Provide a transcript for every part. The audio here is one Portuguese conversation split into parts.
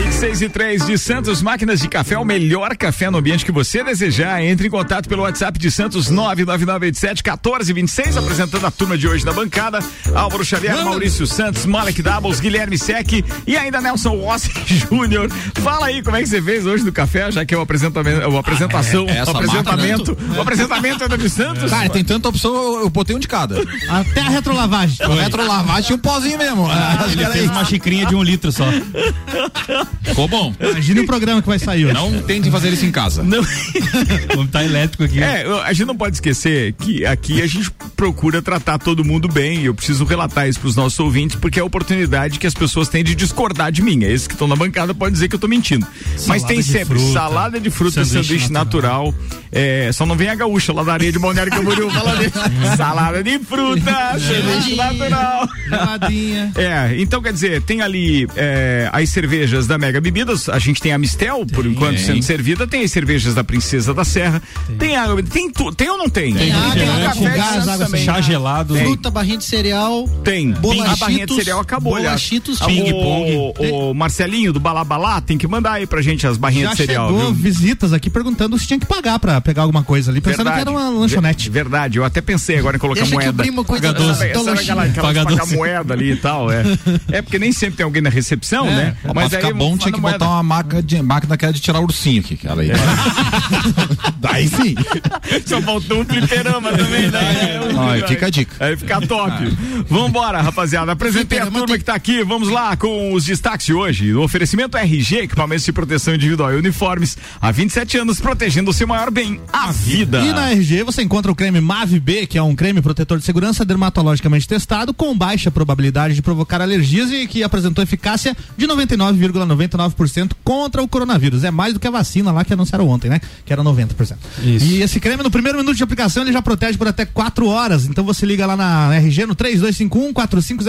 26 e 3 de Santos, máquinas de café, o melhor café no ambiente que você desejar. Entre em contato pelo WhatsApp de Santos 99987 1426, apresentando a turma de hoje na bancada. Álvaro Xavier, Mano. Maurício Santos, Malek Doubles, Guilherme Sec e ainda Nelson Wassi Júnior. Fala aí como é que você fez hoje no café, já que é o apresentamento, o apresentação, ah, é, o apresentamento, o apresentamento é do Santos. Cara, tem tanta opção, eu, botei um de cada. Até a retrolavagem. A retrolavagem e um pozinho mesmo. Ah, ele fez uma xicrinha de um litro só. Ficou bom. Imagina o programa que vai sair hoje. Não tente fazer isso em casa. Não. Como tá elétrico aqui. É, a gente não pode esquecer que aqui a gente procura tratar todo mundo bem. Eu preciso relatar isso pros nossos ouvintes, porque é a oportunidade que as pessoas têm de discordar de mim. Esses que estão na bancada podem dizer que eu tô mentindo. Salada Mas tem sempre fruta, salada de fruta, sanduíche, sanduíche natural. natural. É, só não vem a gaúcha lá da areia de Balneário Camboriú falando salada de fruta, sanduíche natural. Geladinha. É, então quer dizer, tem ali é, as cervejas da Mega Bebidas, a gente tem a Mistel, por tem. enquanto sendo servida, tem as cervejas da Princesa da Serra, tem, tem água, tem tu, tem ou não tem? Tem, tem, tem, tem café gás, água também. chá gelado, tem. fruta, barrinha de cereal, tem. A barrinha de cereal acabou, bolachitos, ping pong. O, o Marcelinho do Balabalá tem que mandar aí pra gente as barrinhas Já de cereal. Chegou viu? visitas aqui perguntando se tinha que pagar pra pegar alguma coisa ali, pensando verdade, que era uma lanchonete. Verdade, eu até pensei agora em colocar Deixa moeda. Que cuida Pagador, aquela, aquela pagar moeda ali e tal, é. É porque nem sempre tem alguém na recepção, é, né? Mas ficar bom tinha que moeda. botar uma máquina, de, máquina que era de tirar ursinho aqui, aquela aí. É. Daí sim. Só faltou um fliperama também, né? Aí fica a dica. Aí fica top. Ah. Vambora, rapaziada. Apresentei a turma que tá aqui. Vamos lá com os destaques de hoje. O oferecimento RG, equipamentos de proteção individual e uniformes. Há 27 anos protegendo o seu maior bem, a vida. E na RG você encontra o creme Mave B, que é um creme protetor de segurança dermatologicamente testado com baixa probabilidade de provocar alergias e que apresentou eficácia de 99,99% ,99 contra o coronavírus. É mais do que a vacina lá que anunciaram ontem, né? Que era 90%. Isso. E esse creme no primeiro minuto de aplicação ele já protege por até 4 horas. Então você liga lá na RG no 3251 4500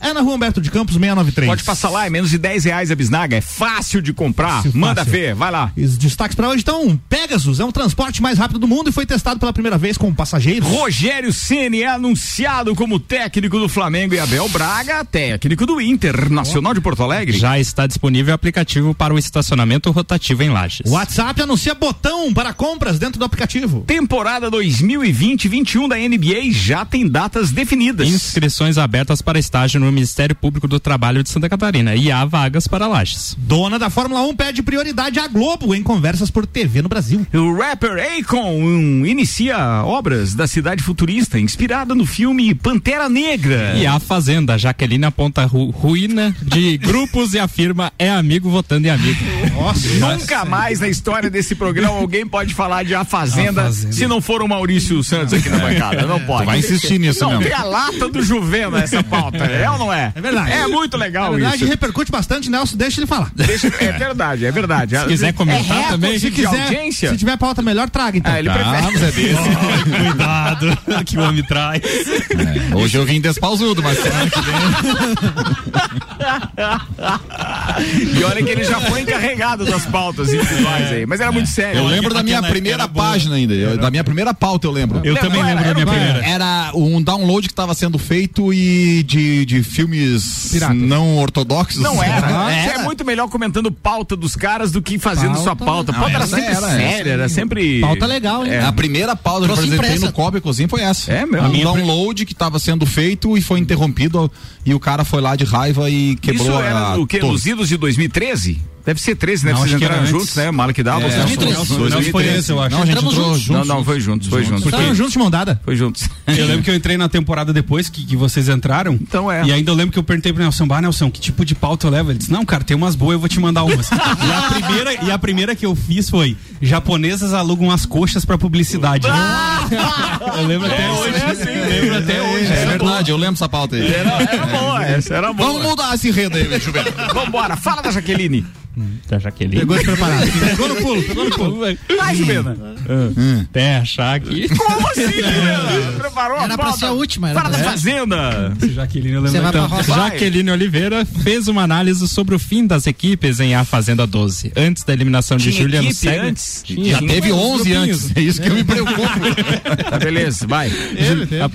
é na rua Humberto de Campos 693. Pode passar lá, é menos de 10 reais a bisnaga, é fácil de comprar. Fácil, Manda fácil. ver, vai lá. Os destaques para hoje então, Pegasus é um transporte mais rápido do mundo e foi testado pela primeira vez com passageiros. Rogério Ceni é anunciado como técnico do Flamengo e Abel Braga, técnico do Internacional de Porto Alegre. Já está disponível o aplicativo para o estacionamento rotativo em Lages. WhatsApp anuncia botão para compras dentro do aplicativo. Temporada 2020-21 da NBA já tem datas definidas. Inscrições abertas para estágio no Ministério Público do Trabalho de Santa Catarina e há vagas para Lages. Dona da Fórmula 1 pede prioridade à Globo em conversas por TV no Brasil. O rapper Akon um, inicia obras da cidade futurista inspirada no filme Pantera Negra. E a Fazenda, Jaqueline aponta ru ruína de grupos e afirma é amigo votando em amigo. Nossa, nunca mais na história desse programa alguém pode falar de A Fazenda, a Fazenda. se não for o Maurício Santos aqui na bancada. Não pode. Vai insistir nisso não, mesmo. Tem a lata do Juvena essa pauta. É ou não é? É verdade. É muito legal é verdade, isso. repercute bastante, Nelson, deixa ele falar. Deixa, é verdade, é verdade. Se quiser comentar é também. Se quiser, audiência. se tiver pauta melhor, traga então. Ah, ele prefere. Ah, é desse. Oh, cuidado, que o homem traz. É, hoje eu vim despausudo, mas semana que vem. e olha que ele já foi encarregado das pautas individuais aí, mas era muito sério. Eu lembro da minha primeira página ainda, eu, da minha primeira pauta eu lembro. Eu também lembro da minha primeira. Era um download que estava sendo feito e de, de filmes Pirata. não ortodoxos. Não era. era. Você é muito melhor comentando pauta dos caras do que fazendo pauta. sua pauta. Pauta era sempre era, séria, era sempre. Pauta legal, hein? É. A primeira pauta que eu apresentei no Cobre Cozinha foi essa. É mesmo. Um download que estava sendo feito e foi interrompido e o cara foi lá de raiva e quebrou Isso era a, o que? Nos idos de 2013? Deve ser 13, né? Não, Vocês entraram juntos, né? Mala que dava. É, 2013. Não, foi esse, eu acho. Não, a gente entrou juntos. juntos. Não, não, foi juntos, foi juntos. Entraram juntos de mão dada? Foi juntos. Eu lembro que eu entrei na temporada depois que, que vocês entraram. Então é. E ainda eu lembro que eu perguntei pro Nelson, bah, Nelson, que tipo de pauta eu levo? Ele disse, não, cara, tem umas boas, eu vou te mandar umas. e, a primeira, e a primeira que eu fiz foi, japonesas alugam as coxas pra publicidade. eu lembro até é, hoje. É assim, lembro até hoje. É, verdade, eu lembro essa pauta aí. Era, era boa, essa era boa. Vamos mudar esse enredo aí, Chuveiro. Vambora, fala da Jaqueline. Da Jaqueline. Pegou despreparado. pegou no pulo, pegou no pulo. Vai, Juvena. Até achar aqui. Como assim, Juvena? Preparou Era a pra ser a última, era pra da. Fazenda. Jaqueline, eu Você vai pra então. roça. Vai. Jaqueline Oliveira fez uma análise sobre o fim das equipes em A Fazenda 12, antes da eliminação de Tinha Juliano equipe Segre. antes? Já teve 11 antes. É isso que eu me preocupo. Tá, beleza, vai.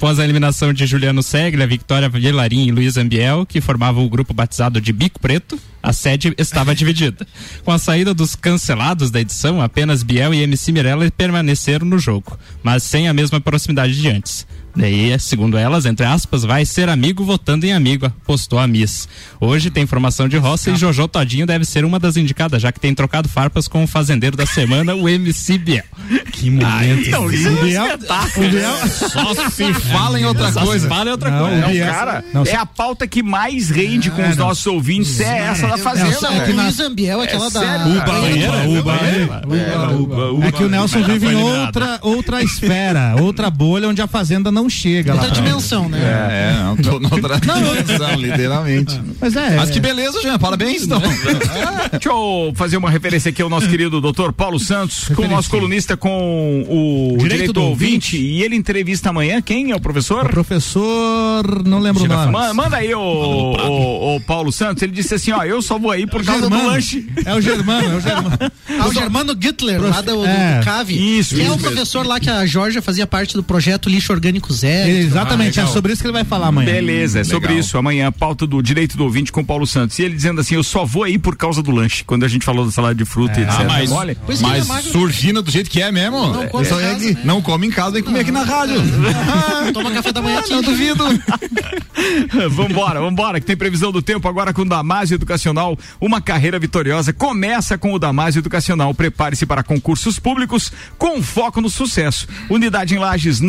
Após a eliminação de Juliano Segre, a Victoria Vilarim e Luiz Ambiel, que formavam o grupo batizado de Bico Preto, a sede estava dividida. Com a saída dos cancelados da edição, apenas Biel e MC Mirella permaneceram no jogo, mas sem a mesma proximidade de antes. Daí, segundo elas, entre aspas, vai ser amigo votando em amigo, postou a Miss. Hoje tem informação de roça e Jojo Todinho deve ser uma das indicadas, já que tem trocado farpas com o fazendeiro da semana, o MC Biel. Que momento. Não, isso é um Biel-. O Biel, Só se fala em outra coisa. Fala outra Não, coisa. o Não, Biel- cara, não, é a pauta que mais rende com os nossos ouvintes, é essa da Fazenda. Essa, velho. o Luiz Ambiel, aquela da. Uba, uba, uba. é que o Nelson vive em outra, outra esfera, outra bolha onde a fazenda não chega lá. Outra dimensão, né? É, não, tô noutra dimensão, literalmente. Mas é. Mas que beleza, Jean. Parabéns, então. Deixa eu fazer uma referência aqui ao nosso querido doutor Paulo Santos, com o nosso colunista com o Direito, do, ouvinte, e ele entrevista amanhã quem é o professor? O professor, não lembro o nome. Ma- Manda aí o, o, o Paulo Santos, ele disse assim, ó, eu só vou aí por causa do Germano. lanche. É o Germano, é o Germano. Ah, o Germano Gittler, lá do, do, É, do CAVE. isso, que é isso o mesmo. professor lá que a Georgia fazia parte do projeto Lixo Orgânico Zero. Exatamente, é sobre isso que ele vai falar amanhã. Beleza, é sobre Legal. isso. Amanhã, pauta do direito do ouvinte com o Paulo Santos. E ele dizendo assim: eu só vou aí por causa do lanche. Quando a gente falou da salada de fruta e etc. Ah, mas, Mole? Pois que ele mas é surgindo do jeito que é mesmo. Não come Só em é casa, que né? Não come em casa, vem comer aqui na rádio. Toma café da manhã aqui. Não duvido. vambora, vambora, que tem previsão do tempo agora com o Damásio Educacional. Uma carreira vitoriosa começa com o Damásio Educacional. Prepare-se para concursos públicos com foco no sucesso. Unidade em Lages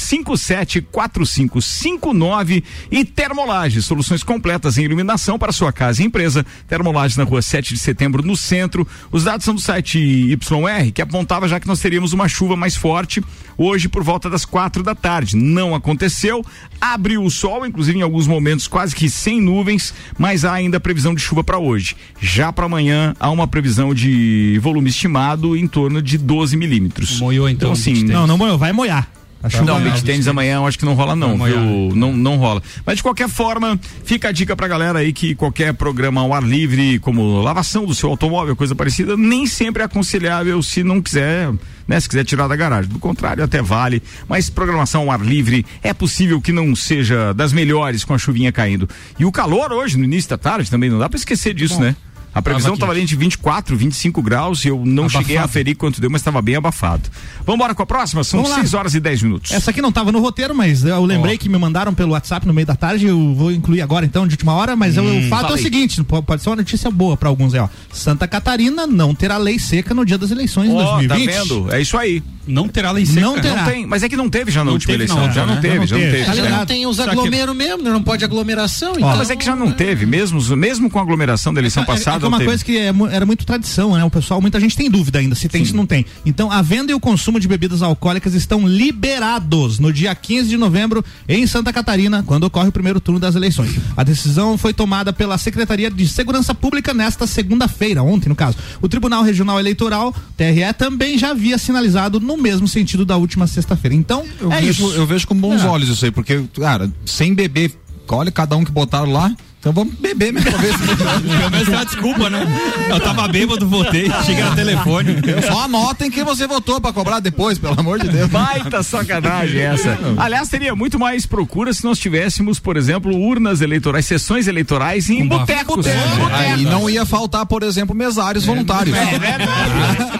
999-574559 e Termolages, soluções completas em iluminação para sua casa e empresa. Termolages na rua 7 de setembro, no centro. Os dados são do site YR, que apontava já que nós teríamos uma chuva mais forte hoje por volta das quatro da tarde. Não aconteceu. Abriu o sol, inclusive em alguns momentos quase que sem nuvens, mas há ainda previsão de chuva para hoje. Já para amanhã há uma previsão de volume estimado em torno de 12 milímetros. Moiou, então, Então assim. Não, não molhou, vai molhar. Não, vai- beach tênis amanhã eu acho que não rola não, molhar. viu? Não, não rola. Mas de qualquer forma, fica a dica pra galera aí que qualquer programa ao ar livre, como lavação do seu automóvel, coisa parecida, nem sempre é aconselhável se não quiser, né? Se quiser tirar da garagem. Do contrário, até vale. Mas programação ao ar livre é possível que não seja das melhores com a chuvinha caindo. E o calor hoje, no início da tarde, também não dá pra esquecer disso, né? A previsão estava ali de 24, 25 graus e eu não cheguei a aferir quanto deu, mas estava bem abafado. Vamos embora com a próxima? São Vamos lá. 6 horas e 10 minutos. Essa aqui não estava no roteiro, mas eu lembrei que me mandaram pelo WhatsApp no meio da tarde. Eu vou incluir agora, então, de última hora. Mas eu- o fato é fala o seguinte: po- pode ser uma notícia boa para alguns aí, ó. Santa Catarina não terá lei seca no dia das eleições em Ó, tá 2020. vendo? É isso aí. Não terá lei seca. Não terá. Não tem, mas é que não teve já na Não última teve eleição. outra, já não né? teve, Não já não teve. teve. Ali Tá não tem os aglomeros mesmo, não pode aglomeração. então... Mas é que já não teve, mesmo, mesmo com a aglomeração da eleição É- passada. É, que não uma teve. coisa que é era muito tradição, né? O pessoal, muita gente tem dúvida ainda se tem, se não tem. Então, a venda e o consumo de bebidas alcoólicas estão liberados no dia 15 de novembro em Santa Catarina, quando ocorre o primeiro turno das eleições. A decisão foi tomada pela Secretaria de Segurança Pública nesta segunda-feira, ontem no caso. O Tribunal Regional Eleitoral, TRE, também já havia sinalizado no mesmo sentido da última sexta-feira. Então, Eu, é vejo, isso. eu vejo com bons É. olhos isso aí, porque, cara, sem beber, olha cada um que botaram lá. Então vamos beber mesmo pra ver se Pelo menos tem uma desculpa, né? Eu tava bêbado, voltei, cheguei no telefone. Só anotem que você votou pra cobrar depois, pelo amor de Deus. Baita sacanagem essa. Aliás, teria muito mais procura se nós tivéssemos, por exemplo, urnas eleitorais, sessões eleitorais em botecos. Aí não ia faltar, por exemplo, mesários voluntários. É verdade.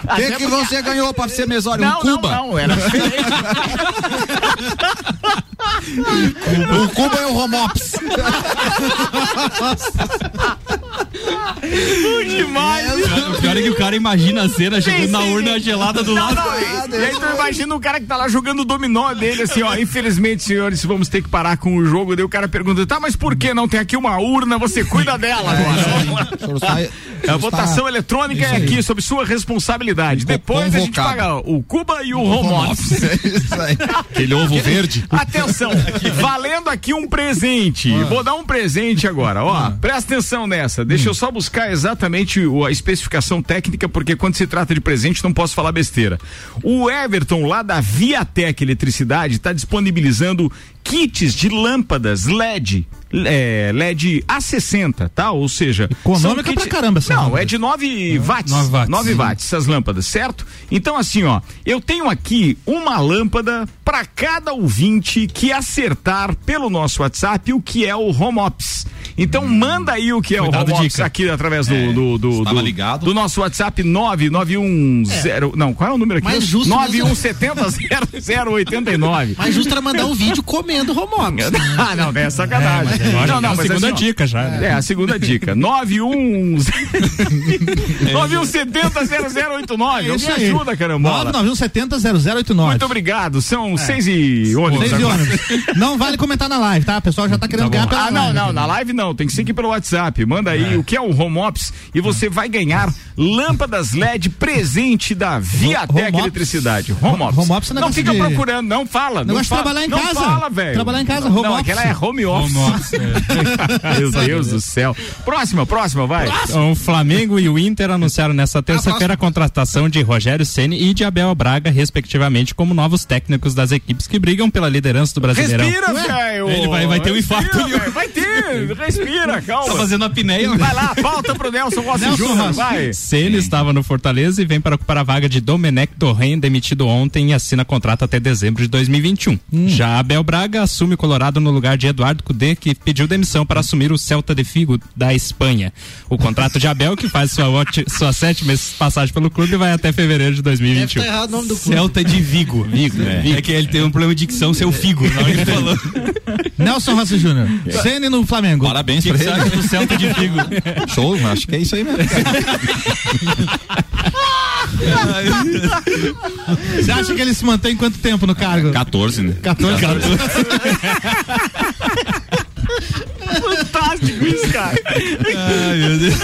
O que, que você ganhou pra ser mesário? Não, um Cuba. não, não, era O Cuba é o Romops. demais. O pior é que o cara imagina a cena chegando na sim. urna gelada do lado. não, e aí tu imagina o cara que tá lá jogando o dominó dele, assim, ó, infelizmente, senhores, vamos ter que parar com o jogo. Daí o cara pergunta, tá, mas por que não? Tem aqui uma urna, você cuida dela agora. O senhor sai, A votação eletrônica é aqui, sob sua responsabilidade. Depois a gente paga o Cuba e o home office. Isso aí. Aquele ovo verde. Atenção, valendo aqui um presente. Vou dar um presente agora, ó. Presta atenção nessa. Deixa eu só buscar exatamente a especificação técnica, porque quando se trata de presente não posso falar besteira. O Everton, lá da Viatec Eletricidade, está disponibilizando kits de lâmpadas LED. é, LED A60, tá? Ou seja, Econômica são pra caramba essa Não, é de 9 watts. 9 watts. 9 watts essas lâmpadas, certo? Então, assim, ó, eu tenho aqui uma lâmpada para cada ouvinte que acertar pelo nosso WhatsApp o que é o home office. Então, manda aí o que é Foi o home office dica. aqui através do, do, do, estava do- ligado. do nosso WhatsApp 9910. Não, qual é o número aqui? Mais justo 91700089. Mais justo era mandar um vídeo comendo home office. ah, não, é sacanagem. Lógico, não, não, é a mas segunda assim, dica já. né? é, a segunda dica. 91 91700089. É Me ajuda, carambola. 991700089. Muito obrigado. São seis e ônibus. Seis e agora. ônibus. Não vale comentar na live, tá? O pessoal já tá querendo ganhar pela Ah, não, não, na live não, tem que aqui pelo WhatsApp. Manda aí o que é o home office e você vai ganhar lâmpadas LED presente da Viatec? Eletricidade. Home office. Home office é não fica de- procurando, não fala. Não de fala, trabalhar em não casa. fala, velho. Trabalhar em casa, não, home não, office. aquela é home office. Home office, é. Meu Deus do céu. Próxima, próxima, vai. O Flamengo e o Inter anunciaram nesta terça-feira a contratação de Rogério Ceni e de Abel Braga, respectivamente, como novos técnicos das equipes que brigam pela liderança do Brasileirão. Respira, velho. Ele vai- vai ter um Respira, infarto velho. Vai ter. Respira, calma. Tá fazendo a pinéia. Vai lá, falta pro Nelson Rossi Nelson Júnior, vai. Ceni estava no Fortaleza e vem para ocupar a vaga de Domenech Torren, demitido ontem e assina contrato até dezembro de 2021. Já Abel Braga assume o Colorado no lugar de Eduardo Cudê, que pediu demissão para assumir o Celta de Figo da Espanha. O contrato de Abel, que faz sua, sua sétima passagem pelo clube, vai até fevereiro de Deve 2021. estar errado o nome do clube. Celta de Vigo. Vigo, é. que ele tem um problema de dicção, seu Figo. Hora que ele falou. Nelson Rossi Júnior. Ceni no Flamengo. Parabéns pra ele. do Celta de Vigo. Show, acho que é isso aí mesmo. Você acha que ele se mantém quanto tempo no cargo? 14, né? 14. 14. Tipo isso, cara. Ai, meu Deus.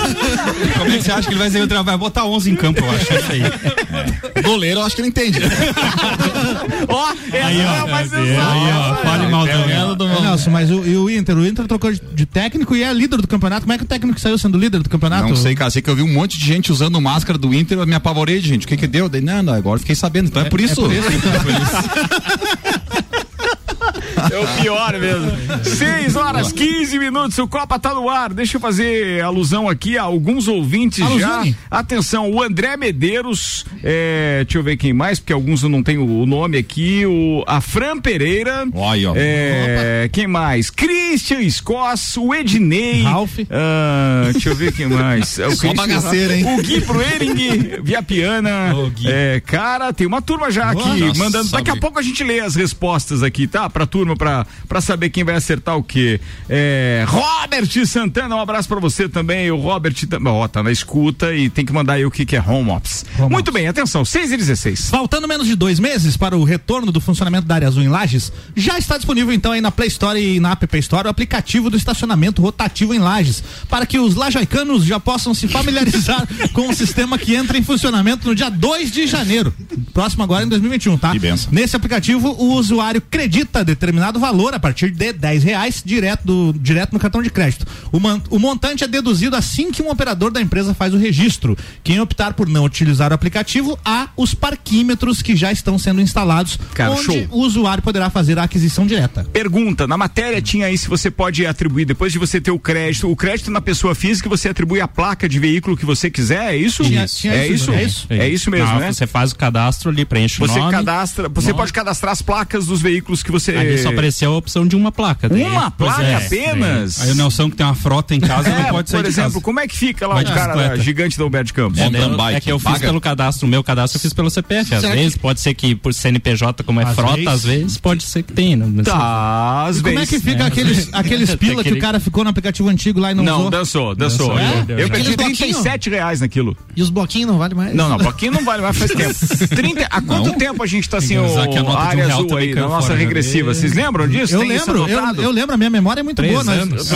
Como é que você acha que ele vai fazer o trabalho? Botar 11 em campo, eu acho. Isso aí. É. Goleiro, eu acho que ele entende. ó, é aí, ó, né? é o mais Aí, ó, fale mal também. Né? É Nelson, mas o, e o Inter? O Inter é trocou de, de técnico e é líder do campeonato. Como é que o técnico saiu sendo líder do campeonato? Não sei, cara. Sei que eu vi um monte de gente usando máscara do Inter. Eu me apavorei, gente. O que que deu? Dei não, não, agora fiquei sabendo. Então é, é por isso. É por isso, então, é por isso. o pior mesmo. 6 horas 15 minutos, o Copa tá no ar. Deixa eu fazer alusão aqui a alguns ouvintes já. Atenção, o André Medeiros, é, deixa eu ver quem mais, porque alguns eu não tenho o nome aqui. O, a Fran Pereira. Olha, ó. É, quem mais? Christian Scoss, o Ednei. Ralph. Ah, deixa eu ver quem mais. É o Só Christian- bagaceira, hein? O Gui Proering, Via Piana. Ô, Gui. É, cara, tem uma turma já aqui Nossa, mandando. Daqui a sabe. pouco a gente lê as respostas aqui, tá? Pra turma, pra saber quem vai acertar o quê. É, Robert Santana, um abraço pra você também. O Robert também, ó, tá na escuta e tem que mandar aí o que, que é home office. Home Muito bem, atenção, 6 e 16 Faltando menos de dois meses para o retorno do funcionamento da área azul em Lages, já está disponível então aí na Play Store e na App Store o aplicativo do estacionamento rotativo em Lages, para que os lajaicanos já possam se familiarizar com o sistema que entra em funcionamento no dia 2 de janeiro, próximo agora em 2021, tá? Que benção. Nesse aplicativo, o usuário acredita determinado valor a partir de 10 reais direto, do, direto no cartão de crédito. O, man- o montante é deduzido assim que um operador da empresa faz o registro. Quem optar por não utilizar o aplicativo, há os parquímetros que já estão sendo instalados, Cara, onde show. o usuário poderá fazer a aquisição direta. Pergunta, na matéria tinha aí se você pode atribuir, depois de você ter o crédito, o crédito na pessoa física, você atribui a placa de veículo que você quiser, é isso? Tinha- tinha é isso, isso? é isso? É isso mesmo, Não, né? Você faz o cadastro ali, preenche o Você nome. cadastra, você nome. pode cadastrar as placas dos veículos que você só apareceu a opção de uma placa. daí- uma Pois placa é, apenas. Aí o Nelson que tem uma frota em casa não É, pode sair por de exemplo, casa. como é que fica lá Vai o de cara bicicleta. gigante da Humberto Campos? É, daí- bike, é que eu fiz paga? pelo cadastro, o meu cadastro eu fiz pelo CPF. Às Será vezes pode ser que por CNPJ, como é Às frota, vezes. às vezes pode ser que tenha. Não, não. Tá, às E como é vezes. que fica aqueles, aqueles pila que o cara ficou no aplicativo antigo lá e não, Não, usou? dançou, dançou. Dançou, Eu- é? Eu perdi bloquinhos? 37 reais naquilo. E os bloquinhos não valem mais? Não, não, bloquinho não vale mais faz tempo. 30, há quanto tempo a gente tá que o área azul aí, na nossa regressiva? Vocês lembram? disso? Eu Tem lembro, eu, eu lembro, a minha memória é muito Três boa. Nós, anos.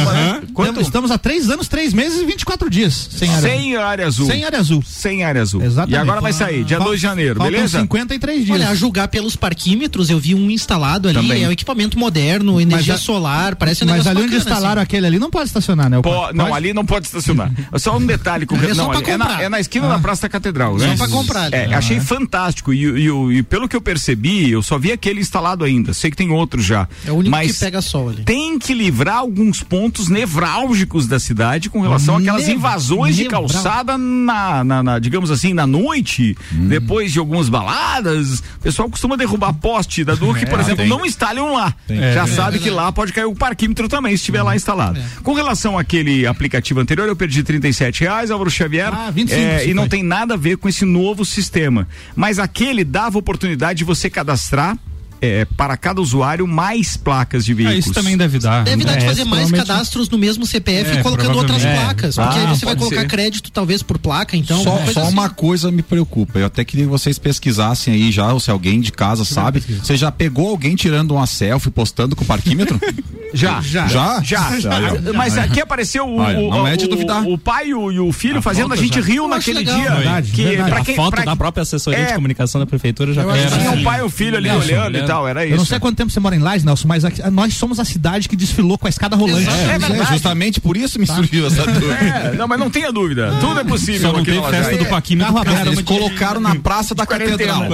Estamos há três anos, três meses e 24 dias sem área, Sem área azul. sem área azul. Sem área azul. Exatamente. E agora vai sair, dia Fal- 2 de janeiro, faltam beleza? 53 dias. Olha, a julgar pelos parquímetros, eu vi um instalado ali, Também. é um equipamento moderno, energia a- solar, parece um Mas ali onde bacana, instalaram assim. aquele ali não pode estacionar, né? O Pô, não, ali não pode estacionar. Só um detalhe com é não, é, na, é na esquina da Praça da Catedral, né? Só pra comprar ali. É, achei fantástico. E, e e pelo que eu percebi, eu só vi aquele instalado ainda. Sei que tem outro já. É o único mas que pega sol ali. Tem que livrar alguns pontos nevrálgicos da cidade com relação àquelas Nev- invasões de nevral- calçada na, na- na, digamos assim, na noite, depois de algumas baladas. O pessoal costuma derrubar poste da Duque, por exemplo, tem. não instalem lá. Já sabe que lá pode cair o parquímetro também, se estiver lá instalado. Com relação àquele aplicativo anterior, eu perdi 37 reais, Álvaro Xavier. Ah, 25 é, e não tem nada a ver com esse novo sistema. Mas aquele dava oportunidade de você cadastrar é, para cada usuário mais placas de Ah, veículos. isso também deve dar. Deve dar de É, fazer mais provavelmente- cadastros no mesmo CPF É, e colocando outras placas. Porque Ah, aí você vai colocar ser. crédito, talvez, por placa, então. só coisa só assim. uma coisa me preocupa. Eu até queria que vocês pesquisassem aí já, ou se alguém de casa sabe. Você já pegou alguém tirando uma selfie postando com o parquímetro? Já, já, Já? já. Já, já. Mas aqui apareceu o, Olha, o, não é de o- duvidar. o pai e o, e o filho fazendo a gente já. riu naquele legal. dia. Verdade, que verdade. pra a quem, foto pra- da própria assessoria É. de comunicação da prefeitura já Tinha sim. um pai e o filho ali e olhando. Tal, era isso. Eu não sei quanto tempo você mora em Lages, Nelson, mas aqui- nós somos a cidade que desfilou com a escada rolante. É É, verdade. justamente por isso me surgiu essa dúvida. É, não, mas não tenha dúvida. Tudo é possível. Só não tem festa do causa aberto. Eles de- colocaram na Praça da quarentena. Catedral.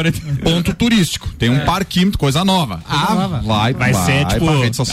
Ponto turístico. Tem um parquímetro, coisa nova. Ah, nova. vai, Vai ser tipo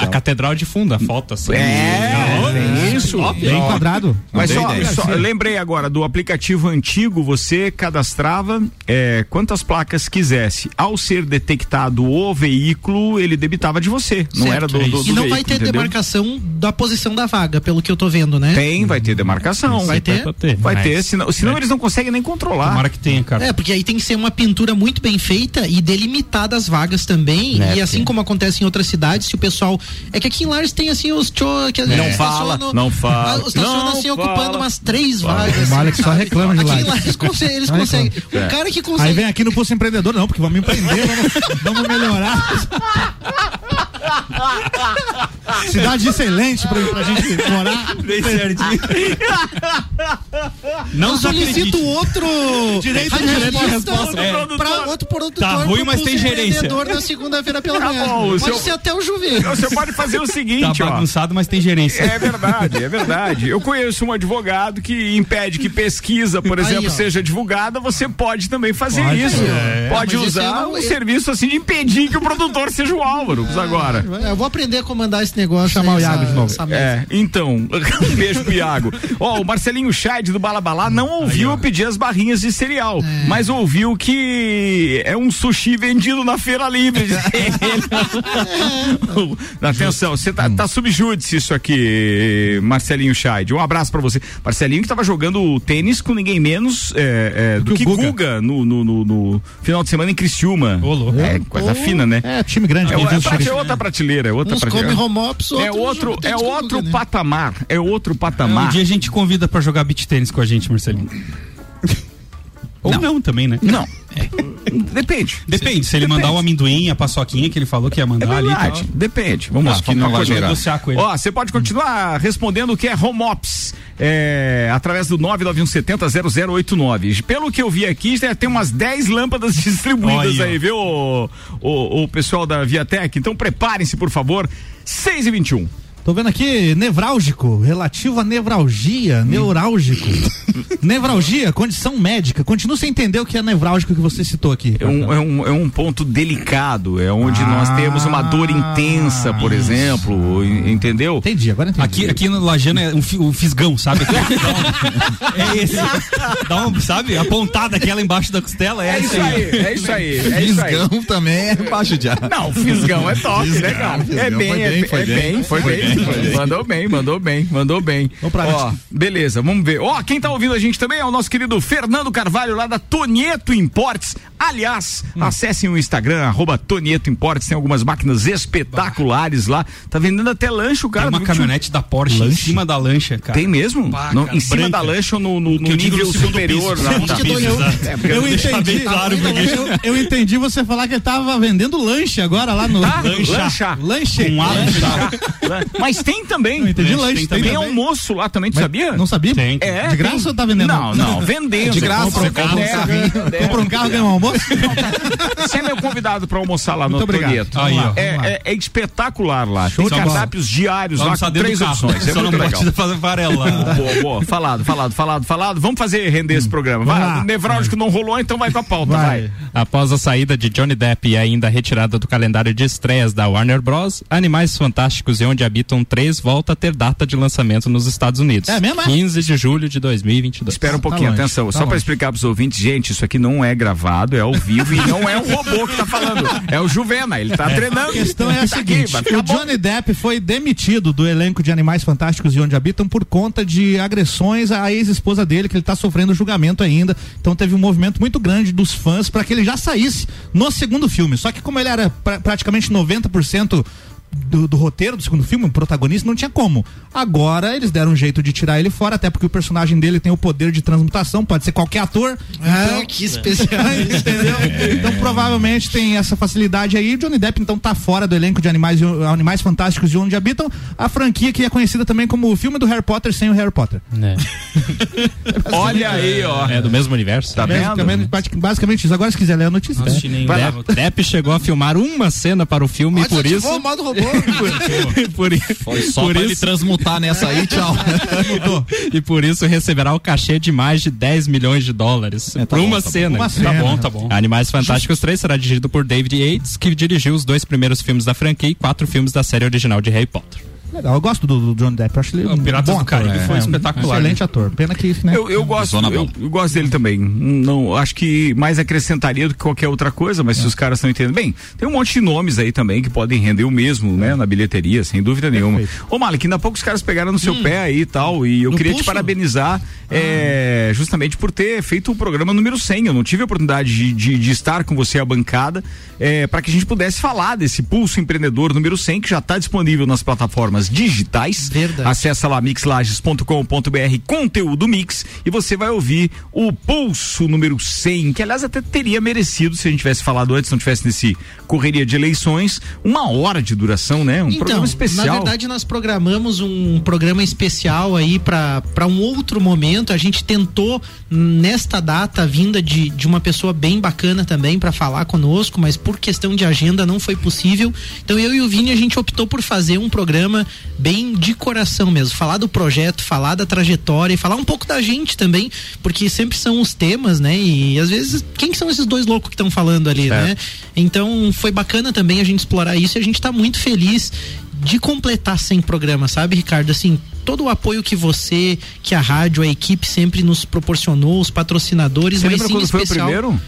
a catedral de fundo, a foto assim. É, é isso. Bem quadrado. Mas Não só, só- lembrei agora do aplicativo antigo, você cadastrava é, quantas placas quisesse. Ao ser detectado o veículo, ele debitava de você. Não Certo. era do, do, do E não vai veículo, ter entendeu? demarcação da posição da vaga, pelo que eu tô vendo, né? Tem, vai ter demarcação. Vai ter? Vai Mas- ter, senão, senão eles não conseguem nem controlar. Tomara que tenha, cara. É, porque aí tem que ser uma pintura muito bem feita e delimitada as vagas também. É, e assim como acontece em outras cidades, se o pessoal. É que aqui em Lares tem assim os cho que vezes Não fala, estacionam- não fala, ah, Estaciona não assim fala. ocupando umas três vagas. O Alex só reclama de Aqui em Lares. Lares conse- eles conseguem. É. O cara que Aí consegue. vem aqui no Pulso Empreendedor, não, porque vamos empreender, vamos, vamos melhorar. Cidade excelente pra, pra gente morar. Bem certinho. Não Eu solicito outro Direito de resposta. resposta É. pra outro produtor Tá ruim, mas tem gerência. Na segunda-feira pela Tá manhã. bom, o Pode seu- ser até o Juveiro. Você pode fazer o seguinte, Tá ó. bagunçado, mas tem gerência. É verdade, é verdade. Eu conheço um advogado que impede que pesquisa, por Aí, exemplo, ó. seja divulgada. Você pode também fazer Pode, isso. é. Pode Mas usar não- um serviço assim de impedir que o produtor seja o Álvaro. agora. É, eu vou aprender a comandar esse negócio. Chamar aí, o Iago essa- de novo. É, então, um beijo pro Iago. Ó, o Marcelinho Scheid do Balabalá não ouviu eu pedir as barrinhas de cereal, mas ouviu que é um sushi vendido na feira livre. Atenção, você tá, tá subjúdice isso aqui, Marcelinho Scheid. Um abraço pra você. Marcelinho que tava jogando tênis com ninguém menos é, é, do que Que Guga, Guga. no, no, no- no final de semana em Criciúma. Ô, louco. É, coisa fina, né? É, time grande. É, é, é outra prateleira, é outra Uns prateleira. comem home ops, É outro, é outro né? patamar. É outro Um patamar. dia a gente convida pra jogar beat tênis com a gente, Marcelinho. Ou não, também, né? Não. Depende. Depende, se ele mandar o amendoim, a paçoquinha que ele falou que ia É mandar ali e tal. depende. Vamos Acho lá, que não vai negociar com ele. Ó, você pode continuar respondendo o que é home ops é, através do 991700089. Pelo que eu vi aqui, já tem umas 10 lâmpadas distribuídas Olha. aí, viu, o, o, o pessoal da Viatec? Então preparem-se, por favor. 6 e 21 Tô vendo aqui, nevrálgico, relativo a nevralgia, neurálgico. nevralgia, condição médica. Continuo sem entender o que é nevrálgico que você citou aqui. É um, é, um, é um ponto delicado, é onde nós temos uma dor intensa, por exemplo, en- entendeu? Entendi, agora entendi. Aqui, aqui no Lajano é um, fi- um fisgão, sabe? é esse. Dá um, sabe? A pontada aquela embaixo da costela é, É isso aí, é isso aí, é isso aí. Fisgão também é baixo de ar. Não, fisgão é top, né, cara? Fisgão É bem, foi é bem, bem, foi é bem. bem, foi Foi bem. Bem. Mandou bem, mandou bem, mandou bem. Ó, beleza, vamos ver. Ó, quem tá ouvindo a gente também é o nosso querido Fernando Carvalho, lá da Tonieto Importes. Aliás, acessem o Instagram, arroba Tonieto Importes, tem algumas máquinas espetaculares lá. Tá vendendo até lanche, o cara. Tem uma caminhonete da Porsche em cima da lancha, cara. Tem mesmo? No- cara, em cima branca. da lancha ou no, no- no nível no superior? piso, lá? segundo Tá. piso, eu-. É, deixar entendi. claro, eu, eu entendi você falar que ele tava vendendo lanche agora lá no. Tá? Lancha. Lancha. Lanche. Com A no final. Mas tem também. Eu entendi Tem lanche, tem também. também. almoço lá também, tu Mas sabia? Não sabia? Tem. É, De graça tem. ou tá vendendo? Não, não, vendendo. De graça, um um. Compra um carro, ganha um almoço? Você é meu convidado pra almoçar lá no Muito. Tonieto. É, é- é espetacular lá. Show Tem cardápios diários lá com três opções. É Só não legal. precisa fazer varela. Boa, boa. Falado, falado, falado, falado. Vamos fazer render esse programa. Vai, o nevrálgico não rolou, então vai pra pauta, vai. Vai. Após a saída de Johnny Depp e ainda a retirada do calendário de estreias da Warner Bros., Animais Fantásticos e Onde Habitam 3 volta a ter data de lançamento nos Estados Unidos. É mesmo, é? 15 de julho de 2022. Espera um Tá pouquinho, longe, atenção. tá Só pra longe. explicar pros ouvintes, gente, isso aqui não é gravado, é ao vivo e não é um robô que tá falando. É o Juvena, ele tá treinando. A questão é a Tá seguinte: o. Johnny Depp foi demitido do elenco de Animais Fantásticos e Onde Habitam por conta de agressões à ex-esposa dele, que ele está sofrendo julgamento ainda. Então teve um movimento muito grande dos fãs para que ele já saísse no segundo filme. Só que como ele era pra- praticamente 90% do, do roteiro do segundo filme, o protagonista, não tinha como. Agora eles deram um jeito de tirar ele fora, até porque o personagem dele tem o poder de transmutação, pode ser qualquer ator. Ah, Então- que especial. Entendeu? Então provavelmente tem essa facilidade aí. Johnny Depp então tá fora do elenco de Animais, Animais Fantásticos e Onde Habitam, a franquia que é conhecida também como o filme do Harry Potter sem o Harry Potter. É. Olha aí, ó. É do mesmo universo. Tá vendo? Basicamente, basic- basicamente isso. Agora se quiser ler a notícia. Vai lá. Depp, Depp chegou a filmar uma cena para o filme e por isso. o modo robô. Por, Foi só por pra ele isso, transmutar nessa aí, tchau. e por isso receberá o cachê de mais de 10 milhões de dólares É, tá por bom, uma tá cena. Uma Tá cena. bom, tá bom. Animais Fantásticos 3 será dirigido por David Yates, que dirigiu os dois primeiros filmes da franquia e quatro filmes da série original de Harry Potter. Legal, eu gosto do, do Johnny Depp. Eu acho ele O um Piratas bom do ator. Caribe foi um espetacular, Excelente né? ator. Pena que, né? Eu, eu gosto, eu, eu gosto dele também. Não, acho que mais acrescentaria do que qualquer outra coisa, mas se os caras estão entendendo. Bem, tem um monte de nomes aí também que podem render o mesmo, né, na bilheteria, sem dúvida nenhuma. Ô, Malik, ainda há pouco os caras pegaram no seu pé aí e tal, e eu No queria te pulso? parabenizar é, justamente por ter feito o programa número 100. Eu não tive a oportunidade de, de- de estar com você à bancada é, para que a gente pudesse falar desse Pulso Empreendedor número 100, que já está disponível nas plataformas digitais. Verdade. Acesse lá mixlages.com.br conteúdo mix e você vai ouvir o pulso número 100, que aliás até teria merecido se a gente tivesse falado antes, não tivesse nesse correria de eleições, uma hora de duração, né? Um programa especial. Então, Na verdade, nós programamos um programa especial aí para um outro momento. A gente tentou, nesta data, vinda de, de uma pessoa bem bacana também para falar conosco, mas por questão de agenda não foi possível. Então, eu e o Vini, a gente optou por fazer um programa bem de coração mesmo. Falar do projeto, falar da trajetória e falar um pouco da gente também, porque sempre são os temas, né? E às vezes, quem que são esses dois loucos que estão falando ali, né? Então, foi bacana também a gente explorar isso e a gente tá muito feliz de completar 100 programas, sabe, Ricardo? Assim, todo o apoio que você, que a rádio, a equipe sempre nos proporcionou, os patrocinadores, Você mas lembra em quando foi o especial, primeiro?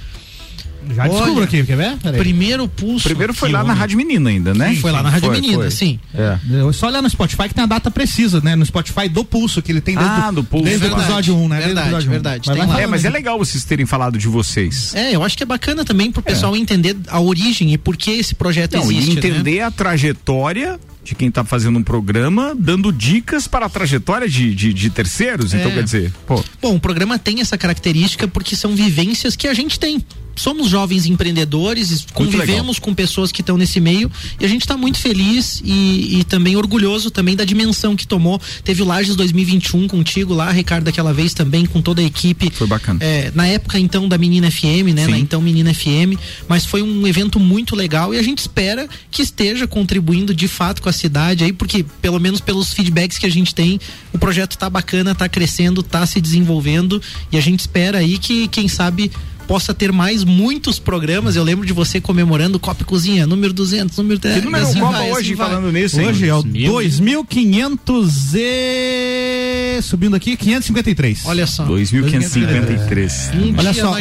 Já descubro Olha, aqui, quer ver? Peraí. Primeiro pulso. Primeiro foi lá na. Rádio Menina ainda, né? Foi lá na Rádio Foi, Menina, foi. sim. É. Eu só olhar no Spotify que tem a data precisa, né? No Spotify do Pulso, que ele tem desde, Ah, do Pulso. desde o episódio 1, né? Desde o verdade, episódio 1. verdade, Mas lá. É, mas é legal vocês terem falado de vocês. É, eu acho que é bacana também pro pessoal entender a origem e por que esse projeto Não, existe. e né? entender a trajetória de quem tá fazendo um programa, dando dicas para a trajetória de, de, de terceiros. Então, É. quer dizer, pô, Bom, o programa tem essa característica porque são vivências que a gente tem. Somos jovens empreendedores, convivemos com pessoas que estão nesse meio e a gente está muito feliz e, e também orgulhoso também da dimensão que tomou. Teve o Lages 2021 contigo lá, Ricardo, aquela vez também com toda a equipe. Foi bacana. É, na época então da Menina FM, né? Sim. Na então Menina FM, mas foi um evento muito legal e a gente espera que esteja contribuindo de fato com a cidade aí, porque pelo menos pelos feedbacks que a gente tem, o projeto tá bacana, tá crescendo, tá se desenvolvendo e a gente espera aí que quem sabe possa ter mais muitos programas. Eu lembro de você comemorando Copa e Cozinha, número 200, número 300. que número assim Copa vai, hoje assim vai. falando nisso, hein? Hoje é o Mil. 2500 e... Subindo aqui, 553. Olha só. 2.553. Um Olha só, o-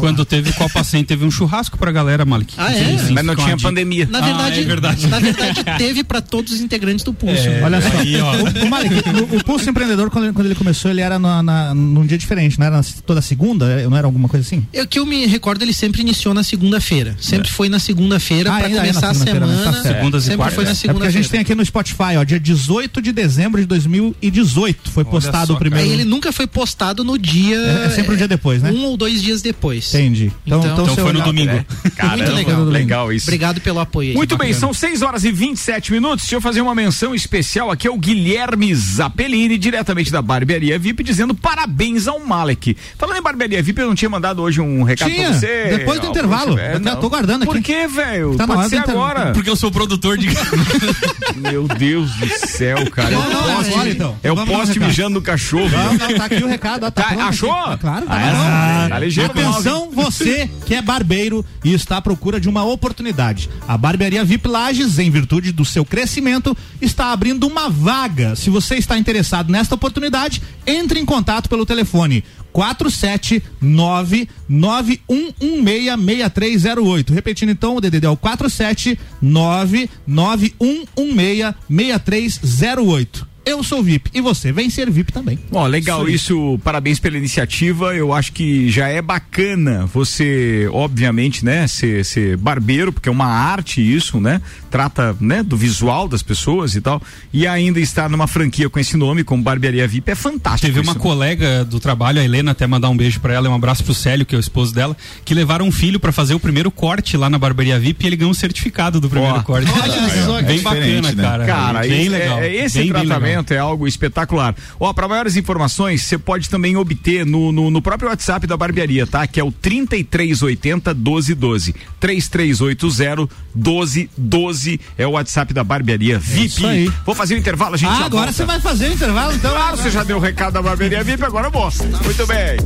Quando lá. teve Copa 100, teve um churrasco pra galera, Malik. Ah, é? Sim, sim, Mas não tinha pandemia. Na verdade, Ah, é verdade. na verdade teve pra todos os integrantes do Pulso. Olha só, Aí, o, o, Malik, o, o Pulso Empreendedor, quando ele, quando ele começou, ele era na, na- num dia diferente, não era na- toda segunda? Não era alguma coisa assim? É que eu me recordo, ele sempre iniciou na segunda-feira. Sempre foi na segunda-feira Ah, ainda é na começar a segunda-feira, mas tá semana. certo. Segundas e sempre quartas. foi na É porque a segunda-feira. gente tem aqui no Spotify, ó, dia 18 de dezembro de 2018. Foi postado só, o primeiro. Aí ele nunca foi postado no dia. É, é sempre um dia depois, né? Um ou dois dias depois. Entendi. Então, Então- Então se foi no domingo. Muito Caramba, legal. legal isso. Obrigado pelo apoio aí. Muito bem, Bacana. são 6 horas e 27 minutos. Deixa eu fazer uma menção especial aqui ao Guilherme Zappellini, diretamente da Barbearia VIP, dizendo parabéns ao Malek. Falando em Barbearia VIP, eu não tinha mandado hoje um recado Tinha, pra você. depois do Ah, intervalo. poxa, é, Eu não. tô guardando aqui. Por que, velho? Tá na Pode ser agora. Porque eu sou produtor de. Meu Deus do céu, cara. É Não, o não, é poste, agora, então. é o poste mijando no cachorro. Não, não, tá aqui o recado. ó, Tá Tá, pronto aqui. achou? Tá claro, tá Ah, mão. tá ligeiro, Atenção, você que é barbeiro e está à procura de uma oportunidade. A Barbearia VIP Lages, em virtude do seu crescimento, está abrindo uma vaga. Se você está interessado nesta oportunidade, entre em contato pelo telefone 47991166308. Repetindo então, o DDD é o 47991166308. Eu sou VIP e você vem ser VIP também. Ó, legal isso, parabéns pela iniciativa. Eu acho que já é bacana você, obviamente, né, ser, ser barbeiro, porque é uma arte isso, né? Trata, né, do visual das pessoas e tal. E ainda estar numa franquia com esse nome, como Barbearia VIP, é fantástico. Teve uma isso. colega do trabalho, a Helena, até mandar um beijo pra ela, e um abraço pro Célio, que é o esposo dela, que levaram um filho pra fazer o primeiro corte lá na barbearia VIP e ele ganhou um certificado do primeiro Ó. corte. Olha só, bem que bacana, né? cara. Cara, bem isso legal. é- esse bem, bem legal. tratamento é algo espetacular. Ó, para maiores informações, você pode também obter no, no, no próprio WhatsApp da barbearia, tá? Que é o 3380 1212. 3380 1212 é o WhatsApp da barbearia VIP. isso aí. Vou fazer o intervalo, a gente Ah, já agora volta. você vai fazer o intervalo, então. Claro, você já deu o recado da barbearia VIP, agora eu mostro. Muito bem.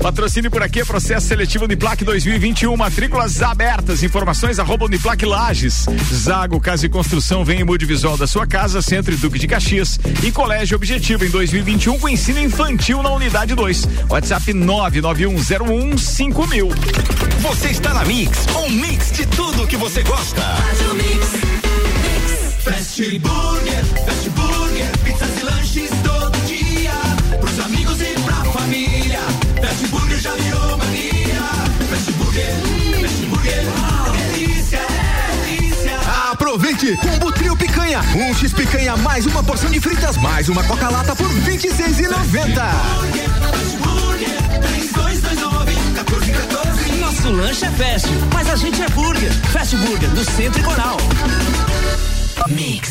Patrocínio por aqui, processo seletivo Uniplac 2021, matrículas abertas, informações arroba Uniplac Lages. Zago Casa e Construção vem em mude visual da sua casa, Centro e Duque de Caxias e Colégio Objetivo em 2021 com ensino infantil na unidade 2. WhatsApp 99101 5000. Você está na Mix, um mix de tudo que você gosta. Fast Burger, Fast Burger, pizzas e lanches todo dia. Pros amigos e pra família. Fast Burger já virou mania. Fast Burger, Fast Burger, delícia, é delícia. Aproveite! Combo Trio Picanha. Um X picanha mais uma porção de fritas mais uma Coca-Lata 26,90. Fast Burger, 3229, 1414. Nosso lanche é fast, mas a gente é burger. Fast Burger, do Centro e Coral. Mix.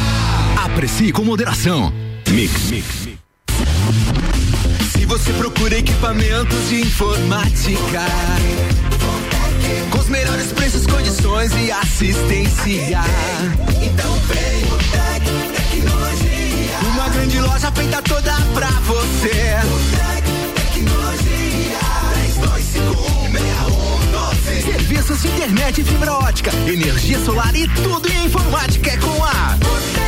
Aprecie com moderação. Mix, mix, mix. Se você procura equipamentos de informática, com os melhores preços, condições e assistência, então vem o Tec Tecnologia. Uma grande loja feita toda pra você. O Tec Tecnologia. 32516112. Serviços de internet fibra ótica, energia solar e tudo em informática é com a.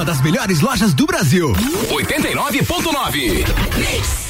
Uma das melhores lojas do Brasil. 89.9.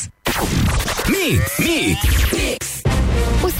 Mix, mix. Os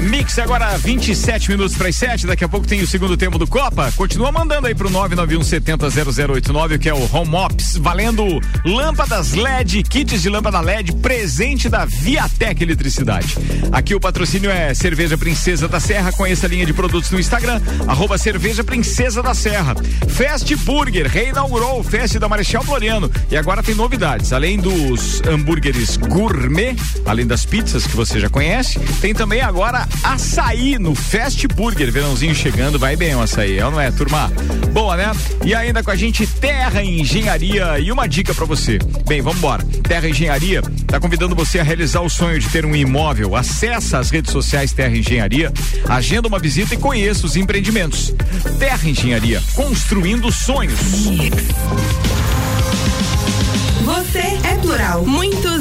Mix agora 27 minutos para as 7. Daqui a pouco tem o segundo tempo do Copa. Continua mandando aí pro 991700089, que é o Home Ops, valendo lâmpadas LED, kits de lâmpada LED, presente da Viatec Eletricidade. Aqui o patrocínio é Cerveja Princesa da Serra. Conheça a linha de produtos no Instagram, arroba Cerveja Princesa da Serra. Fast Burger reinaugurou o Fest da Marechal Floriano. E agora tem novidades. Além dos hambúrgueres gourmet, além das pizzas que você já conhece, tem também agora açaí no Fast Burger. Verãozinho chegando, vai bem o açaí, é não é, turma? Boa, né? E ainda com a gente Terra Engenharia e uma dica para você. Bem, vamos embora. Terra Engenharia tá convidando você a realizar o sonho de ter um imóvel. Acesse as redes sociais Terra Engenharia, agenda uma visita e conheça os empreendimentos. Terra Engenharia, construindo sonhos. Você é plural,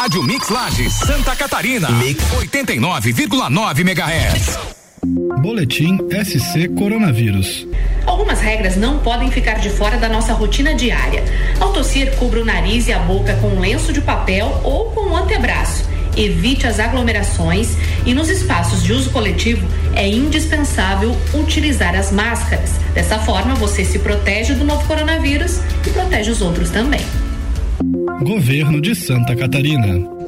Rádio Mix Lages, Santa Catarina. Mix 89,9 MHz. Boletim SC Coronavírus. Algumas regras não podem ficar de fora da nossa rotina diária. Ao tossir, cubra o nariz e a boca com um lenço de papel ou com o um antebraço. Evite as aglomerações e nos espaços de uso coletivo é indispensável utilizar as máscaras. Dessa forma, você se protege do novo coronavírus e protege os outros também. Governo de Santa Catarina.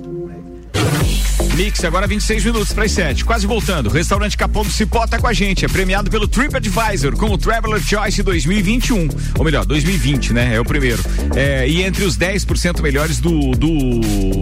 Mix, agora 26 minutos para as 7. Quase voltando. Restaurante Capão do Cipó tá com a gente. É premiado pelo TripAdvisor com o Traveler Choice 2021. Ou melhor, 2020, né? É o primeiro. É, e entre os 10% melhores do, do,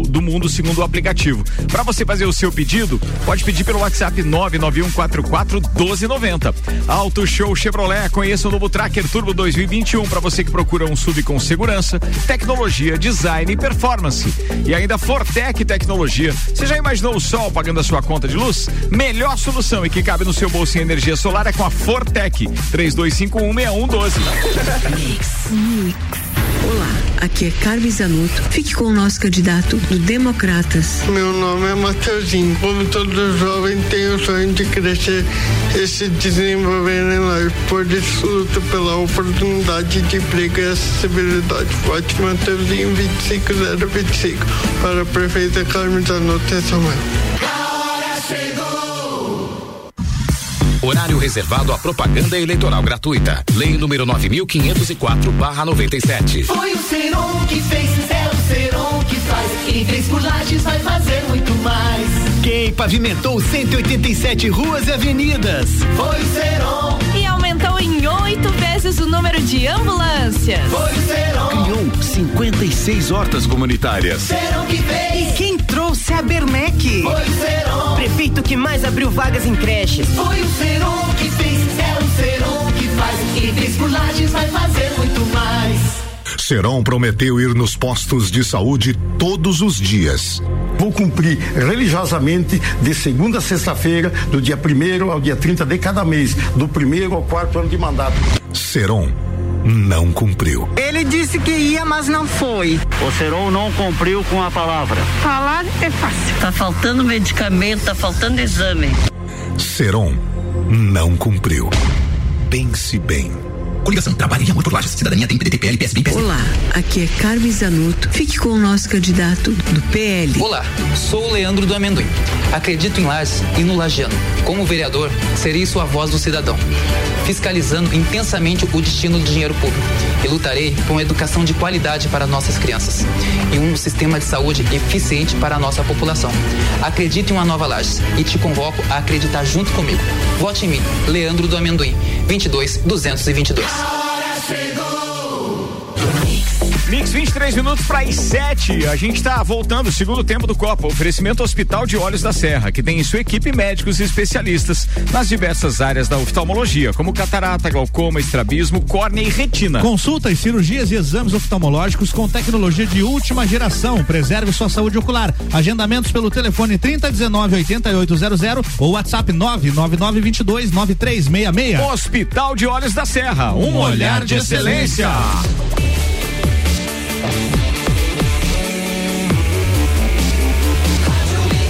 do mundo, segundo o aplicativo. Para você fazer o seu pedido, pode pedir pelo WhatsApp 991441290. Auto Show Chevrolet. Conheça o novo Tracker Turbo 2021 para você que procura um sub com segurança, tecnologia, design e performance. E ainda Fortec Tecnologia. Você já imaginou o sol pagando a sua conta de luz? Melhor solução e que cabe no seu bolso em energia solar é com a Fortec 32516112. Olá, aqui é Carmen Zanotto. Fique com o nosso candidato do Democratas. Meu nome é Mateuzinho. Como todo jovem, tenho o sonho de crescer e se desenvolver em life. Por isso, luto pela oportunidade de emprego e acessibilidade. Vote Mateuzinho 25025 para a prefeita Carmen Zanotto e sua mãe. Horário reservado à propaganda eleitoral gratuita. Lei número 9504/97. Foi o Seron que fez, é o Seron que faz. Quem fez por Lages vai fazer muito mais. Quem pavimentou 187 ruas e avenidas. Foi o Seron. E aumentou em oito vezes o número de ambulâncias. Foi o Seron. Criou 56 hortas comunitárias. Seron que fez. E quem trouxe a Bernec? Foi o Seron. Prefeito que mais abriu vagas em creches. Foi o Seron que fez, é o Seron E fez por Lages vai fazer muito mais. Seron prometeu ir nos postos de saúde todos os dias. Vou cumprir religiosamente de segunda a sexta-feira, do dia 1 ao dia 30 de cada mês, do primeiro ao quarto ano de mandato. Seron não cumpriu. Ele disse que ia, mas não foi. O Seron não cumpriu com a palavra. Falar é fácil. Tá faltando medicamento, tá faltando exame. Seron não cumpriu. Pense bem. Coligação Trabalho e Amor por Lages. Cidadania tem PDT, PL, PSB, PSB. Olá, aqui é Carmen Zanuto. Fique com o nosso candidato do PL. Olá, sou o Leandro do Amendoim. Acredito em Lages e no Lagiano. Como vereador, serei sua voz do cidadão, fiscalizando intensamente o destino do dinheiro público. E lutarei por uma educação de qualidade para nossas crianças e um sistema de saúde eficiente para a nossa população. Acredito em uma nova Lages e te convoco a acreditar junto comigo. Vote em mim, Leandro do Amendoim, 22 222. llegó. Mix 23 minutos para as 7. A gente está voltando, segundo tempo do Copa. Oferecimento Hospital de Olhos da Serra, que tem em sua equipe médicos e especialistas nas diversas áreas da oftalmologia, como catarata, glaucoma, estrabismo, córnea e retina. Consultas, cirurgias e exames oftalmológicos com tecnologia de última geração. Preserve sua saúde ocular. Agendamentos pelo telefone 3019 8800 ou WhatsApp 99922 9366. Hospital de Olhos da Serra, um, olhar de excelência.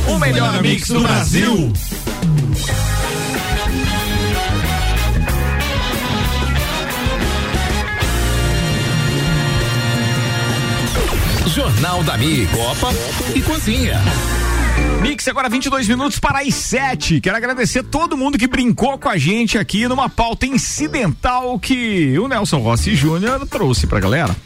O melhor mix do Brasil. Jornal da Mi, Copa e Cozinha. Mix agora 22 minutos para as 7. Quero agradecer todo mundo que brincou com a gente aqui numa pauta incidental que o Nelson Rossi Júnior trouxe pra galera.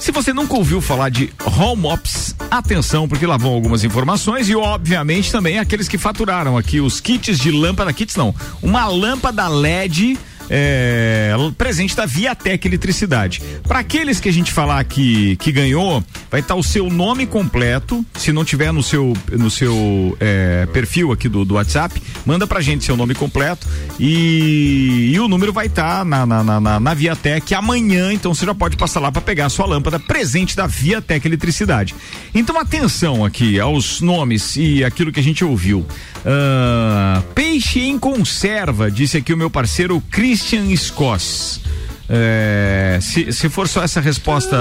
Se você nunca ouviu falar de home ops, atenção, porque lá vão algumas informações e, obviamente, também aqueles que faturaram aqui os kits de lâmpada, kits não, uma lâmpada LED é, presente da Viatec Eletricidade. Para aqueles que a gente falar que, que ganhou, vai estar o seu nome completo. Se não tiver no seu, no seu é, perfil aqui do, do WhatsApp, manda pra gente seu nome completo e, e o número vai estar na, na, na, na, na Viatec amanhã. Então você já pode passar lá para pegar a sua lâmpada presente da Viatec Eletricidade. Então atenção aqui aos nomes e aquilo que a gente ouviu. Ah, peixe em conserva, disse aqui o meu parceiro Christian Scoss. É, se, se for só essa resposta.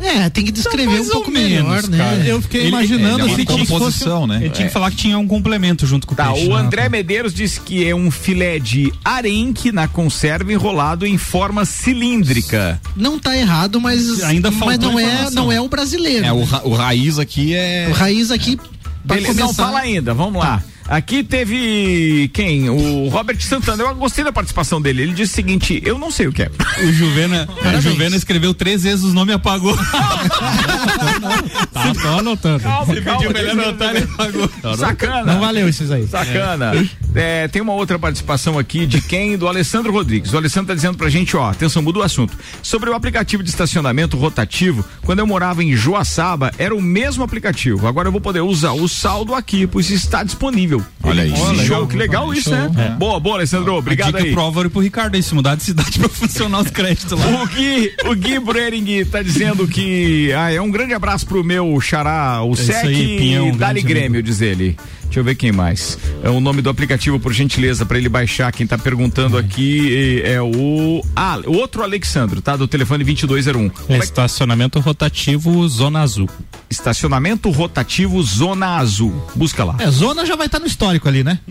É, tem que descrever um pouco melhor, né? cara. Eu fiquei imaginando ele, assim, ele como se que fosse- composição, né? Ele tinha que falar que tinha um complemento junto com o Tá, peixe. o né? André Medeiros disse que é um filé de arenque na conserva enrolado em forma cilíndrica. Não tá errado, mas Ainda mas não é, não é o brasileiro. É, o, ra- o raiz aqui é. O raiz aqui Beleza, não fala ainda, vamos lá. Aqui teve quem? O Robert Santana. Eu gostei da participação dele. Ele disse o seguinte: eu não sei o que é. O Juvena, o Juvena escreveu três vezes os nomes e apagou. Tá, tô anotando. Calma, Você calma, pediu pra ele deixa eu- anotar, ele apagou. Sacana. Não valeu esses aí. Sacana. É, tem uma outra participação aqui de quem? Do Alessandro Rodrigues. O Alessandro tá dizendo pra gente, ó, atenção, muda o assunto. Sobre o aplicativo de estacionamento rotativo, quando eu morava em Joaçaba, era o mesmo aplicativo. Agora eu vou poder usar o saldo aqui, pois está disponível. Olha aí. Que show, que legal isso, né? É. Boa, boa, Alessandro. Obrigado a dica aí. pro Álvaro e pro Ricardo aí, se mudar de cidade pra funcionar os créditos lá. O Gui, o Gui Brering tá dizendo que ah, é um grande abraço pro meu xará, o É Sec aí, Pinhão, e Dali Grêmio, diz ele. Deixa eu ver quem mais. É o nome do aplicativo, por gentileza, pra ele baixar. Quem tá perguntando aqui é o. Ah, o outro Alexandro, tá? Do telefone 2201. Como é que- Estacionamento rotativo Zona Azul. Estacionamento rotativo Zona Azul. Busca lá. É, zona já vai estar no histórico ali, né?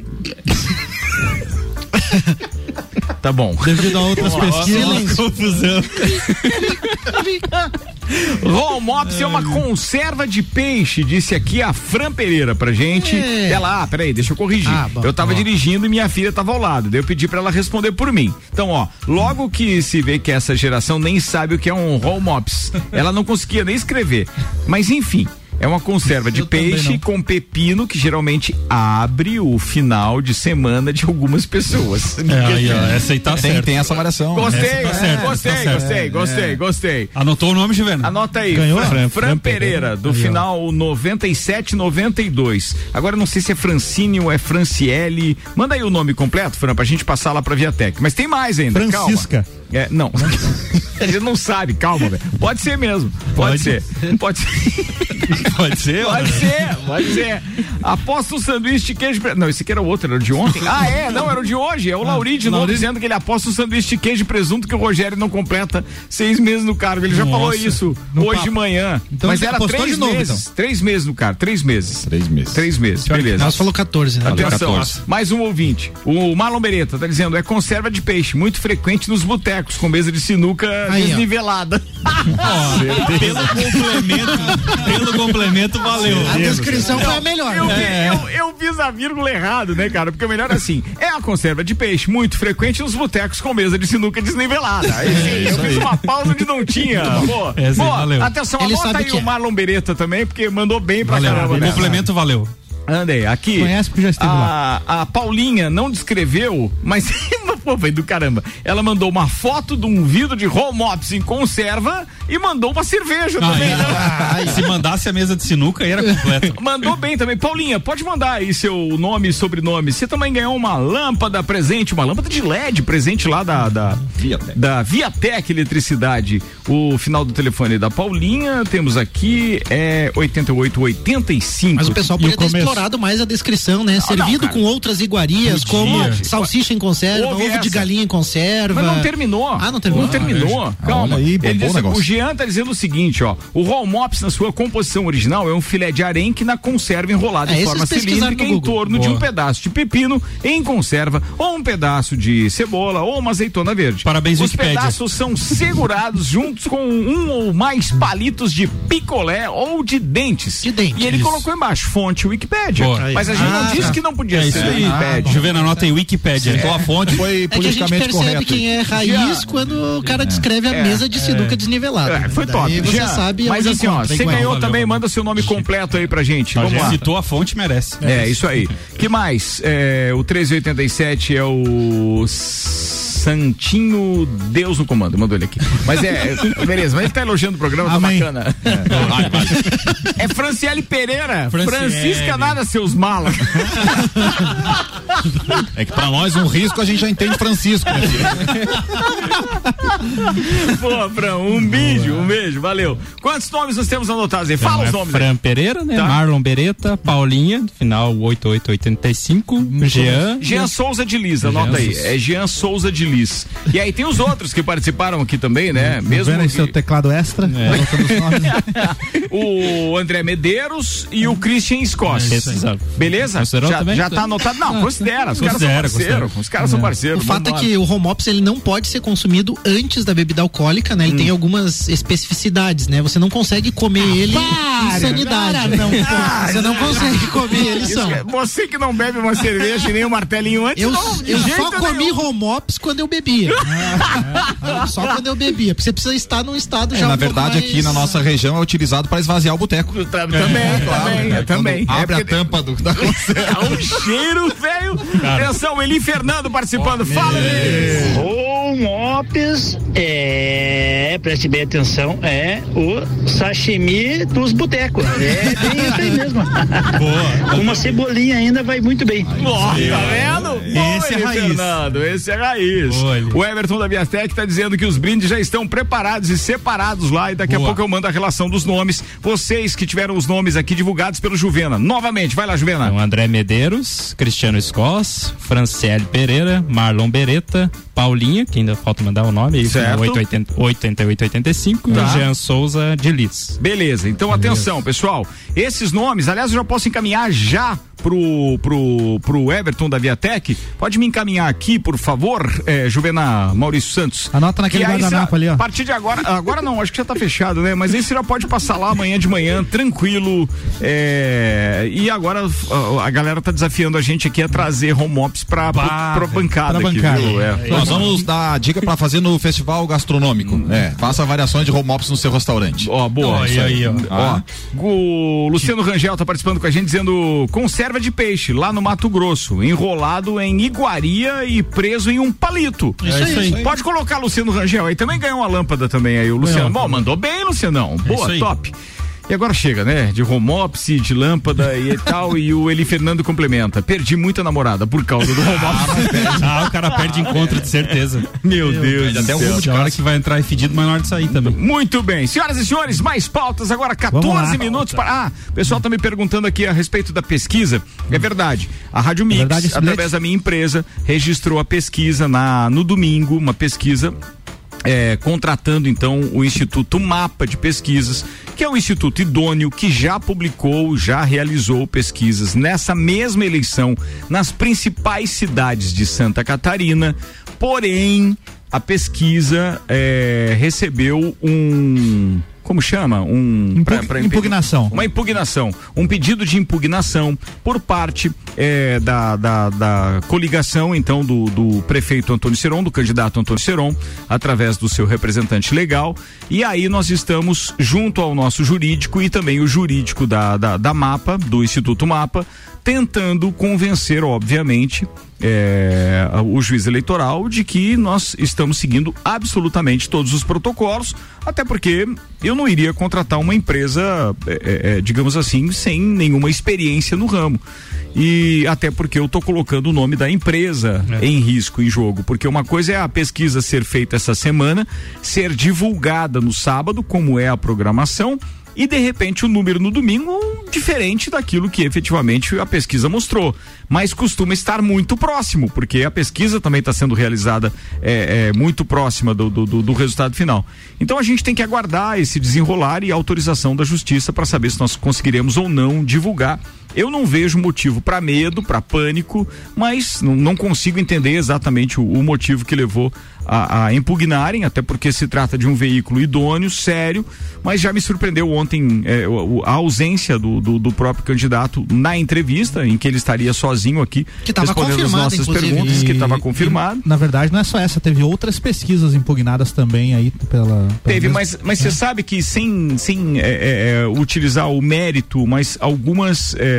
Tá bom. Devido a outras pesquisas. Confusão. Romops é uma conserva de peixe, disse aqui a Fran Pereira pra gente. É. Ela, ah, peraí, deixa eu corrigir. Ah, bom. eu tava dirigindo e minha filha tava ao lado. Daí eu pedi pra ela responder por mim. Então, ó, logo que se vê que essa geração nem sabe o que é um Romops, ela não conseguia nem escrever. Mas enfim. É uma conserva de Eu peixe com pepino que geralmente abre o final de semana de algumas pessoas. É, aí, ó, essa aí tá Tem, certo. tem essa variação. Gostei, Essa tá é, certo, gostei, tá gostei, gostei, gostei. Anotou o nome, Juvena? Anota aí, Ganhou? Fran, Fran- Fran Pereira, do Aí, ó. final 9792. Agora eu não sei se é Francine ou é Franciele. Manda aí o nome completo, Fran, pra gente passar lá pra Viatec. Mas tem mais ainda, Francisca. calma. É, não. A gente não sabe, calma, velho. Pode ser mesmo. Pode, Pode. ser. Pode ser. Pode ser? Pode ser, pode ser. Aposta um sanduíche de queijo. Não, esse aqui era o outro, era o de ontem. Ah, é? Não, era o de hoje. É o Lauri de novo Lauri. dizendo que ele aposta um sanduíche de queijo e presunto que o Rogério não completa seis meses no cargo. Ele já Nossa. falou isso hoje papo. de manhã. Então Mas era três de novo, meses. então. Três meses no cargo. Três meses. Três meses. Três meses, beleza. Nós falou 14, né? Atenção, 14. mais um ouvinte. O Marlon Beretta tá dizendo: é conserva de peixe, muito frequente nos botecos, com mesa de sinuca Aí, desnivelada. Pelo complemento, pelo complemento, valeu. A descrição foi a melhor. Eu, né? eu, eu fiz a vírgula errado, né, cara? Porque o melhor é assim: é a conserva de peixe, muito frequente nos botecos com mesa de sinuca desnivelada. Aí sim, eu fiz uma pausa onde não tinha. Pô, É, sim, valeu. atenção, Ele anota aí o é. Marlon Beretta também, porque mandou bem pra caramba. Valeu. né? Complemento, valeu. Andei, aqui. Conhece porque já esteve lá. a, a Paulinha não descreveu, mas pô, do caramba. Ela mandou uma foto de um vidro de home ops em conserva e mandou uma cerveja também. né? Ah, se mandasse a mesa de sinuca, aí era completo. Mandou bem também. Paulinha, pode mandar aí seu nome e sobrenome. Você também ganhou uma lâmpada presente, uma lâmpada de LED presente lá da, da, Viatec. da Viatec Eletricidade. O final do telefone da Paulinha, temos aqui é 8885. Mas o pessoal E o podia ter começo? explorado mais a descrição, né? Servido cara. com outras iguarias, como salsicha em conserva, ovo de essa. galinha em conserva. Mas não terminou. Ah, não terminou? Não terminou. Calma. Aí, Ele diz- o negócio. o Jean tá dizendo o seguinte, ó. O roll mops na sua composição original é um filé de arenque na conserva enrolada É, em forma cilíndrica em torno de Boa. um pedaço de pepino em conserva ou um pedaço de cebola ou uma azeitona verde. Parabéns, Os Wikipédia. pedaços são segurados juntos com um ou mais palitos de picolé ou de dentes. De dentes. E ele Isso. colocou embaixo, fonte Wikipédia. Boa. Mas a gente não Ah, disse tá. que não podia É ser isso aí. Wikipédia. Juvena, anota aí, Wikipédia. Então a fonte foi É que a gente percebe correta. quem é raiz quando o cara descreve a É. mesa de sinuca desnivelada. É, foi Daí top. você Jean, sabe mas assim, ó, você ganhou Valeu, também, valeu. manda seu nome completo aí pra gente. Vamos lá. Citou a fonte, merece. É, isso aí. Que mais? É, o 1387 é o Santinho Deus no comando, mandou ele aqui. Mas é, é, beleza, mas ele tá elogiando o programa, tá Amém. bacana. É Franciele Pereira, Franciele. Francisca nada, seus malas. É que pra nós um risco a gente já entende Francisco. Né? Pô, Fran, um beijo, um beijo, valeu. Quantos nomes nós temos anotados aí? Fala Então, os é nomes aí. Fran Pereira, né? Tá. Marlon Beretta, Paulinha, final 8885, Jean. Jean Souza de Liz, anota aí. É Jean Souza de Liz. E aí tem os outros que participaram aqui também, né? Mesmo Vendo que- seu teclado extra, nomes. o André Medeiros e o Christian Scott. Beleza? Considerou Já, também? já tá anotado? Não, considera. Os caras são Considera, parceiros. Os caras são parceiros. O fato é que o home ops ele não pode ser consumido antes da bebida alcoólica, né? Ele Hum. tem algumas especificidades, né? Você não consegue comer ele em sanidade. não, Você não consegue comer ele são. é- Você que não bebe uma cerveja e nem um martelinho antes, Eu, não, eu só comi nenhum. home ops quando eu bebia. só quando eu bebia. Porque você precisa estar num estado É, já na um verdade, mais- aqui na nossa região é utilizado para esvaziar o boteco. Também, também, né? também. Quando Abre É a tampa do, da conserva. É um cheiro, velho. Atenção, Eli Fernando participando. Fala, Eli. Home Ops é, preste bem atenção, é o sashimi dos botecos. É bem isso aí mesmo. Com uma cebolinha ainda vai muito bem. Ó, tá vendo? Esse é raiz. Fernando, esse é raiz. Eli. o Everton da Viatec tá dizendo que os brindes já estão preparados e separados lá e daqui a Boa. pouco eu mando a relação dos nomes. Vocês que tiveram os nomes aqui divulgados pelo Juvena. Novamente, vai lá, Juvena. Então, André Medeiros, Cristiano Scott, Franciele Pereira, Marlon Beretta, Paulinha, que ainda falta mandar o nome, Certo. 88, 8885, Tá. e Jean Souza de Liz. Beleza, então atenção, pessoal. Esses nomes, aliás, eu já posso encaminhar já pro, pro, pro Everton da Viatec. Pode me encaminhar aqui, por favor, é, Juvena Maurício Santos. Anota naquele aí, guardanapo ali, ó. A partir de agora, agora não, acho que já tá fechado, né? Mas aí você já pode passar lá amanhã de manhã, tranquilo. é, e agora a, a galera tá desafiando a gente aqui a trazer home ops pra, pra, pra bancada. pra aqui, bancada. viu? É. Nós vamos dar dica para fazer no festival gastronômico. É, faça variações de home ops no seu restaurante. Ó, boa. Aí, aí, ó. Ó, o Luciano Rangel tá participando com a gente dizendo conserva de peixe lá no Mato Grosso, enrolado em iguaria e preso em um palito. Isso aí, isso aí. Pode colocar Luciano Rangel aí, também ganhou uma lâmpada também aí, o Luciano. Ganhou. Bom, mandou bem, Lucianão. Boa, isso aí. top. E agora chega, né? De home office, de lâmpada e tal. E o Eli Fernando complementa. Perdi muita namorada por causa do home office. Ah, o cara perde encontro, de certeza. Meu Deus. Até o do céu. rumo de cara que vai entrar é fedido, mas na hora de sair também. Muito bem. Senhoras e senhores, mais pautas agora, 14 minutos para. Ah, o pessoal tá me perguntando aqui a respeito da pesquisa. É verdade. A Rádio Mix, verdade, esse através da minha empresa, registrou a pesquisa na, no domingo, uma pesquisa é, contratando então o Instituto Mapa de Pesquisas, que é um instituto idôneo que já publicou, já realizou pesquisas nessa mesma eleição nas principais cidades de Santa Catarina, porém a pesquisa é, recebeu um como chama? Um Impu- pra- pra impugnação. Uma impugnação, um pedido de impugnação por parte eh, da, da, da coligação, então, do, do prefeito Antônio Seron, do candidato Antônio Seron, através do seu representante legal. E aí nós estamos junto ao nosso jurídico e também o jurídico da, da, da MAPA, do Instituto MAPA, tentando convencer, obviamente, eh, o juiz eleitoral de que nós estamos seguindo absolutamente todos os protocolos, até porque eu não iria contratar uma empresa, eh, eh, digamos assim, sem nenhuma experiência no ramo. E até porque eu estou colocando o nome da empresa em risco, em jogo. Porque uma coisa é a pesquisa ser feita essa semana, ser divulgada no sábado, como é a programação, e de repente o número no domingo diferente daquilo que efetivamente a pesquisa mostrou. Mas costuma estar muito próximo, porque a pesquisa também está sendo realizada é, é, muito próxima do, do- do resultado final. Então a gente tem que aguardar esse desenrolar e autorização da justiça para saber se nós conseguiremos ou não divulgar. Eu não vejo motivo para medo, para pânico, mas não, não consigo entender exatamente o, o motivo que levou a, a impugnarem, até porque se trata de um veículo idôneo, sério, mas já me surpreendeu ontem eh, o- a ausência do, do, do próprio candidato na entrevista, em que ele estaria sozinho aqui, Que respondendo as nossas inclusive. perguntas, que E- estava confirmado. Na verdade, não é só essa, teve outras pesquisas impugnadas também aí pela. pela Teve, mesma- mas, mas você sabe que sem, sem é, é, é, utilizar o mérito, mas algumas, é,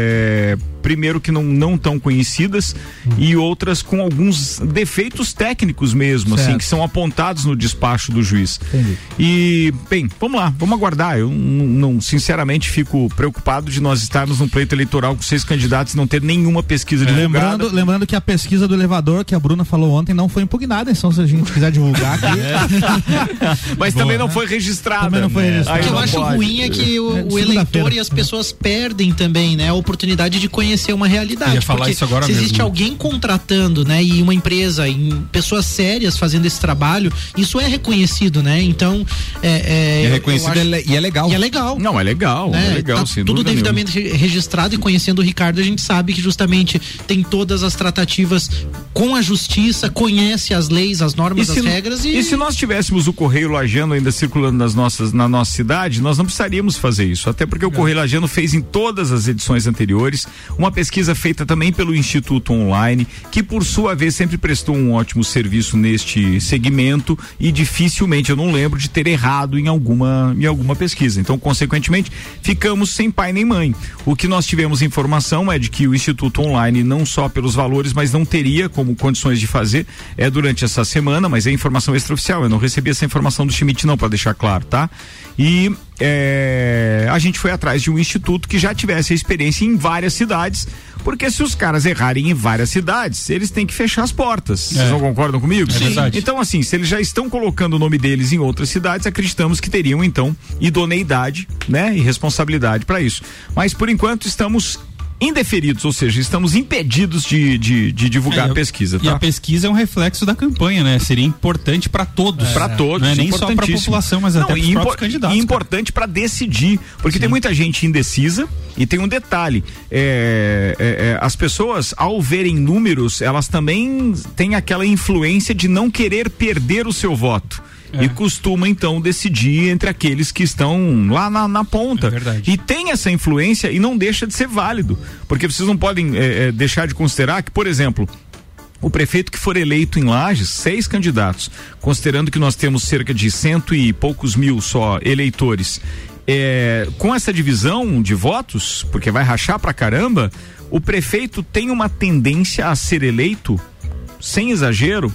primeiro que não, não tão conhecidas e outras com alguns defeitos técnicos mesmo, assim, Certo. que são apontados no despacho do juiz. Entendi. E, bem, vamos lá, vamos aguardar. Eu não, sinceramente, fico preocupado de nós estarmos num pleito eleitoral com seis candidatos e não ter nenhuma pesquisa divulgada. Lembrando, lembrando que a pesquisa do elevador que a Bruna falou ontem não foi impugnada, então se a gente quiser divulgar aqui. Mas também não foi registrada. Também não foi né? registrada. Aí O que eu acho pode. ruim é que o, É, o eleitor e as pessoas perdem também, né, oportunidade de conhecer uma realidade. Eu ia falar isso agora se existe mesmo. alguém contratando, né, e uma empresa, em pessoas sérias fazendo esse trabalho, isso é reconhecido, né? Então, é, é, É reconhecido e é e é legal. E é legal. Não, é legal, né? é legal, Tá tudo nenhuma. devidamente re- registrado e conhecendo o Ricardo, a gente sabe que justamente tem todas as tratativas com a justiça, conhece as leis, as normas, as regras e, e se nós tivéssemos o Correio Lajano ainda circulando nas nossas, na nossa cidade, nós não precisaríamos fazer isso. Até porque o Correio Lajano fez em todas as edições anteriores uma pesquisa feita também pelo Instituto Online, que por sua vez sempre prestou um ótimo serviço neste segmento e dificilmente eu não lembro de ter errado em alguma, em alguma pesquisa. Então, consequentemente, ficamos sem pai nem mãe. O que nós tivemos informação é de que o Instituto Online, não só pelos valores, mas não teria como condições de fazer é durante essa semana, mas é informação extraoficial. Eu não recebi essa informação do Schmidt, não, para deixar claro, tá? E é, a gente foi atrás de um instituto que já tivesse a experiência em várias cidades, porque se os caras errarem em várias cidades, eles têm que fechar as portas. Vocês não concordam comigo? É verdade. Então, assim, se eles já estão colocando o nome deles em outras cidades, acreditamos que teriam, então, idoneidade, né? E responsabilidade para isso. Mas, por enquanto, estamos indeferidos, ou seja, estamos impedidos de, de, de divulgar É, a pesquisa, E tá? a pesquisa é um reflexo da campanha, né? Seria importante para todos. Para todos, Não é nem só para a população, mas Não, até para e os próprios candidatos. E importante para decidir, porque tem muita gente indecisa e tem um detalhe: é, é, é, as pessoas, ao verem números, elas também têm aquela influência de não querer perder o seu voto. É. E costuma então decidir entre aqueles que estão lá na, na ponta. É. E tem essa influência e não deixa de ser válido. Porque vocês não podem é, é, deixar de considerar que, por exemplo, o prefeito que for eleito em Lages, seis candidatos, considerando que nós temos cerca de cento e poucos mil só eleitores, é, com essa divisão de votos, porque vai rachar pra caramba, o prefeito tem uma tendência a ser eleito, sem exagero,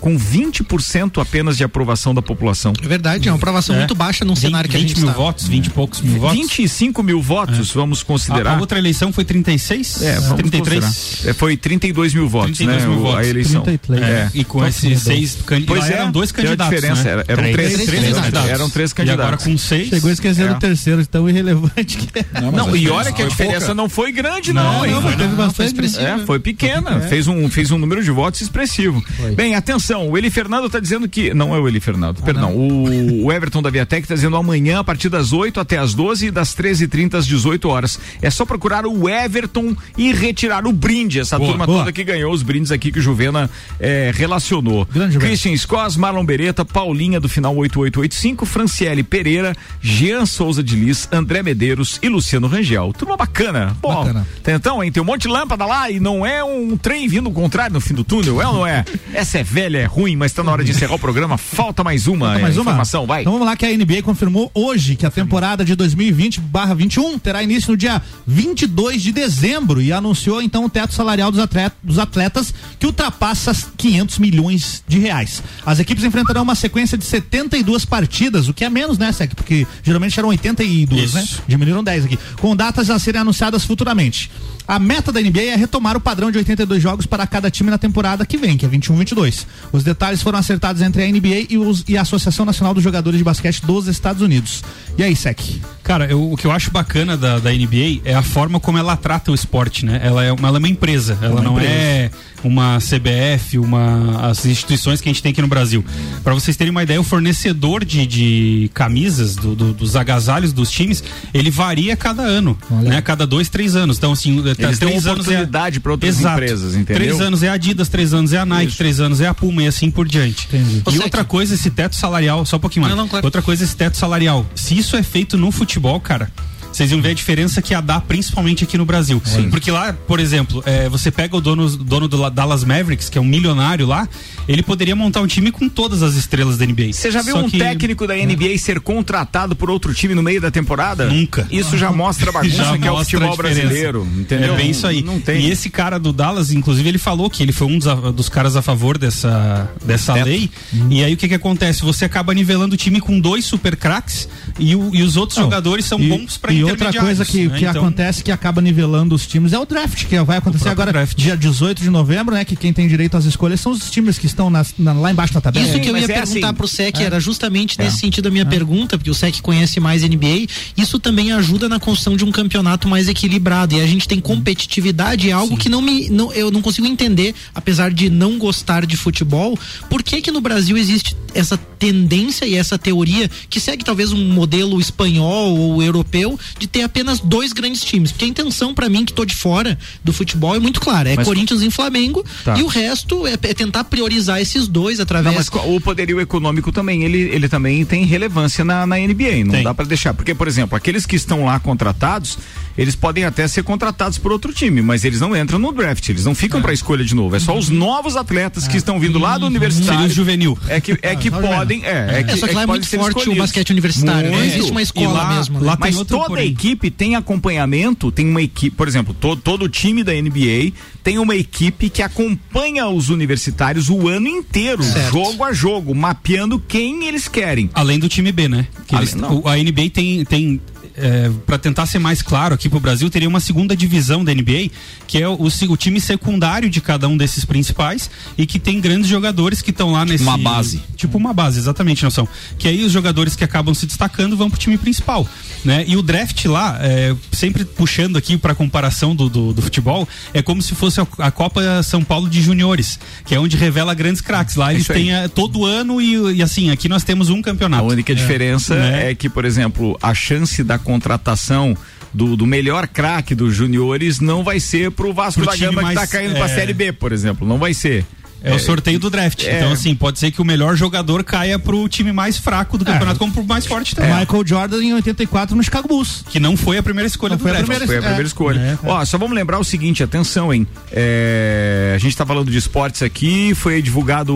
com 20% apenas de aprovação da população. É verdade, é uma aprovação É. muito baixa num 20, cenário que a 20 gente mil está. votos, 20 e poucos mil votos. 25 mil votos, vamos considerar. A, a outra eleição foi 36? É, vamos 33? considerar. É, foi 32 mil votos, 32 né? mil o- votos. A eleição. 33. É, e com esses seis candidatos. Pois é, eram dois a candidatos. diferença, né? era- eram três- três candidatos. Eram três E agora candidatos. com seis. Chegou esquecendo É. o terceiro, tão irrelevante que é. Não, e olha que a diferença não foi grande, não, Não, hein? não, mas teve bastante. expressivo. É, foi pequena, fez, um, fez um número de votos expressivo. Bem, atenção, o Eli Fernando está dizendo que. Não é o Eli Fernando, perdão. O, o Everton da Viatec está dizendo amanhã, a partir das 8 até as 12 e das 13h30 às 18 horas. É só procurar o Everton e retirar o brinde, essa Boa, turma boa. toda que ganhou os brindes aqui que o Juvena eh, relacionou. Grande. Christian Scos, Marlon Beretta, Paulinha do final 8885, Franciele Pereira, Jean Souza de Lis, André Medeiros e Luciano Rangel. Turma bacana. Pô, Bacana. então, hein? Tem um monte de lâmpada lá e não é um trem vindo ao contrário no fim do túnel, é ou não é? Essa é velha, é ruim, mas tá na hora de encerrar o programa. Falta mais uma Falta mais eh, uma? informação, vai. Então vamos lá que a NBA confirmou hoje que a temporada de 2020/21 terá início no dia 22 de dezembro e anunciou então o teto salarial dos atletas, dos atletas que ultrapassa as 500 milhões de reais. As equipes enfrentarão uma sequência de 72 partidas, o que é menos, né, Sec? Porque geralmente eram 82, Isso. né? Diminuíram 10 aqui. Com datas a serem anunciadas futuramente. A meta da NBA é retomar o padrão de 82 jogos para cada time na temporada que vem, que é 21-22. Os detalhes foram acertados entre a NBA e, os- e a Associação Nacional dos Jogadores de Basquete dos Estados Unidos. E aí, Sec? Cara, eu- o que eu acho bacana da, da NBA é a forma como ela trata o esporte, né? Ela é uma, ela é uma empresa, ela Uma não empresa. é uma CBF, uma as instituições que a gente tem aqui no Brasil. Para vocês terem uma ideia, o fornecedor de, de camisas, do- do- dos agasalhos dos times, ele varia cada ano, né? Cada dois, três anos. Então, assim, tá- Eles três anos é oportunidade para outras Exato. empresas, entendeu? Três anos é a Adidas, três anos é a Nike, três anos é a Puma e assim por diante. Ô, E Sec. outra coisa, esse teto salarial, só um pouquinho mais. Não, não, claro. Outra coisa, esse teto salarial. Se isso é feito no futebol, cara. Vocês iam ver a diferença que ia dar, principalmente aqui no Brasil. Porque lá, por exemplo, é, você pega o dono, dono do La- Dallas Mavericks, que é um milionário lá, ele poderia montar um time com todas as estrelas da NBA. Você já viu Só um que- técnico da NBA ser contratado por outro time no meio da temporada? Nunca. Isso já mostra a bagunça Já que é o futebol brasileiro, entendeu? É bem isso aí. Não tem. E esse cara do Dallas, inclusive, ele falou que ele foi um dos, dos caras a favor dessa, dessa Teto. lei. E aí o que que acontece? Você acaba nivelando o time com dois super craques e, o- e os outros Não, jogadores são e, bons pra E outra coisa que, né? que Então, acontece que acaba nivelando os times é o draft, que vai acontecer agora draft. dia 18 de novembro, né? Que quem tem direito às escolhas são os times que estão nas- na- lá embaixo da tabela. Isso que eu mas ia é perguntar assim. pro SEC É. era justamente nesse É. sentido a minha pergunta, porque o SEC conhece mais NBA. Isso também ajuda na construção de um campeonato mais equilibrado. E a gente tem competitividade, é algo que não me. Não, eu não consigo entender, apesar de não gostar de futebol, por que que no Brasil existe essa tendência e essa teoria que segue talvez um modelo espanhol ou europeu de ter apenas dois grandes times. Porque a intenção, para mim, que tô de fora do futebol, é muito clara: é Mas- Corinthians e Flamengo, Tá. e o resto é, é tentar priorizar esses dois através. Não, mas o poderio econômico também, ele, ele também tem relevância na, na NBA, não Tem. dá pra deixar. Porque, por exemplo, aqueles que estão lá contratados, eles podem até ser contratados por outro time, mas eles não entram no draft, eles não ficam pra escolha de novo. É só os novos atletas que estão vindo lá do Seria universitário. o juvenil. É que, é que só podem. É, é que, É, só que lá é muito forte o escolhidos. basquete universitário, né? Muito. Existe uma escola lá- mesmo. né? lá Mas toda porém. equipe tem acompanhamento, tem uma equipe, por exemplo, todo, todo time da NBA tem uma equipe que acompanha os universitários o ano inteiro, Certo. jogo a jogo, mapeando quem eles querem. Além do time B, né? Além- eles- a NBA tem. tem é, para tentar ser mais claro aqui pro Brasil, teria uma segunda divisão da NBA, que é o, o o time secundário de cada um desses principais e que tem grandes jogadores que estão lá nesse. uma base. Tipo uma base, exatamente, Nelson. Que aí os jogadores que acabam se destacando vão pro time principal. Né? E o draft lá, é, sempre puxando aqui para comparação do, do, do futebol, é como se fosse a, a Copa São Paulo de Juniores, que é onde revela grandes craques. Lá eles isso aí. têm é, todo ano e, e assim, aqui nós temos um A campeonato. única diferença Né? é que, por exemplo, a chance da contratação do, do melhor craque dos juniores não vai ser pro Vasco Pro da Gama que tá mais- caindo pra é. Série B, por exemplo. Não vai ser. É, o sorteio do draft. é. Então, assim, pode ser que o melhor jogador caia pro time mais fraco do campeonato, como pro mais forte também. Michael Jordan em 84 no Chicago Bulls. Que não foi a primeira escolha Não do foi a draft. primeira Foi a primeira É. escolha. É, Ó, só vamos lembrar o seguinte, atenção, hein? É, a gente tá falando de esportes aqui, foi divulgado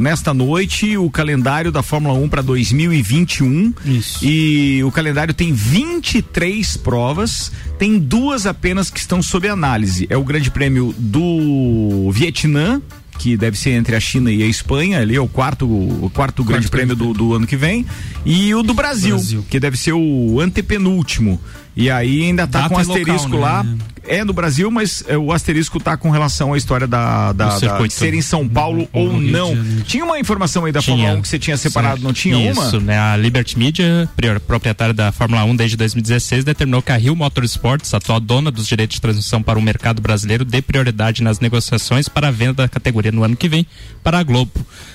nesta noite o calendário da Fórmula 1 para 2021. Isso. E o calendário tem 23 provas, tem duas apenas que estão sob análise. É o Grande Prêmio do Vietnã que deve ser entre a China e a Espanha, ali é o quarto, o quarto grande prêmio do, do ano que vem, e o do Brasil, Brasil. que deve ser o antepenúltimo. E aí ainda tá Data com e asterisco local, lá. né? É no Brasil, mas é, o asterisco tá com relação à história da, da, da ser em São Paulo ou não. Tinha uma informação aí da Tinha. Fórmula 1 que você tinha separado, não tinha Isso, uma? né? A Liberty Media, proprietária da Fórmula 1 desde 2016, determinou que a Rio Motorsports, atual dona dos direitos de transmissão para o mercado brasileiro, dê prioridade nas negociações para a venda da categoria no ano que vem para a Globo.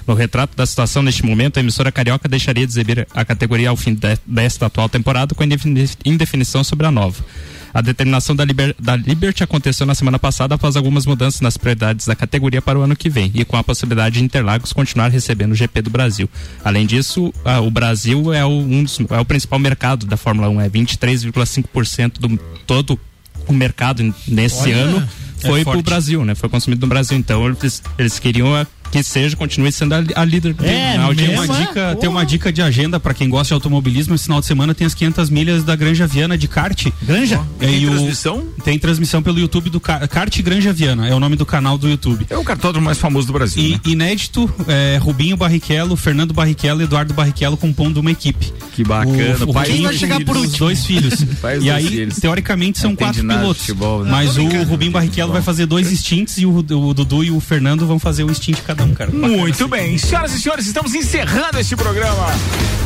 No retrato da situação neste momento, a emissora carioca deixaria de exibir a categoria ao fim de- desta atual temporada com indefini- indefinição sobre a nova. A determinação da, Liber- da Liberty aconteceu na semana passada após algumas mudanças nas prioridades da categoria para o ano que vem e com a possibilidade de Interlagos continuar recebendo o GP do Brasil. Além disso, ah, o Brasil é o, um dos- é o principal mercado da Fórmula 1, é 23,5% do todo o mercado nesse Olha, ano é foi pro forte. Brasil, né? Foi consumido no Brasil. Então eles, eles queriam ah, que seja, continue sendo a, a líder É, na tem uma, dica, tem uma dica de agenda pra quem gosta de automobilismo. Esse final de semana tem as 500 milhas da Granja Viana de kart. Granja? Tem o- transmissão? Tem transmissão pelo YouTube do Kart Granja Viana. É o nome do canal do YouTube. É o cartódromo mais famoso do Brasil. E né? inédito, é, Rubinho Barrichello, Fernando Barrichello e Eduardo Barrichello compondo uma equipe. Que bacana. O, o pai Rubinho vai chegar por. Os dois filhos. E aí, filhos. teoricamente, são Não entende quatro pilotos. futebol, né? Mas o Rubinho Barrichello vai fazer dois stints e o, o Dudu e o Fernando vão fazer um stint cada um, cara. Bacana. Muito bem. Senhoras e senhores, estamos encerrando este programa.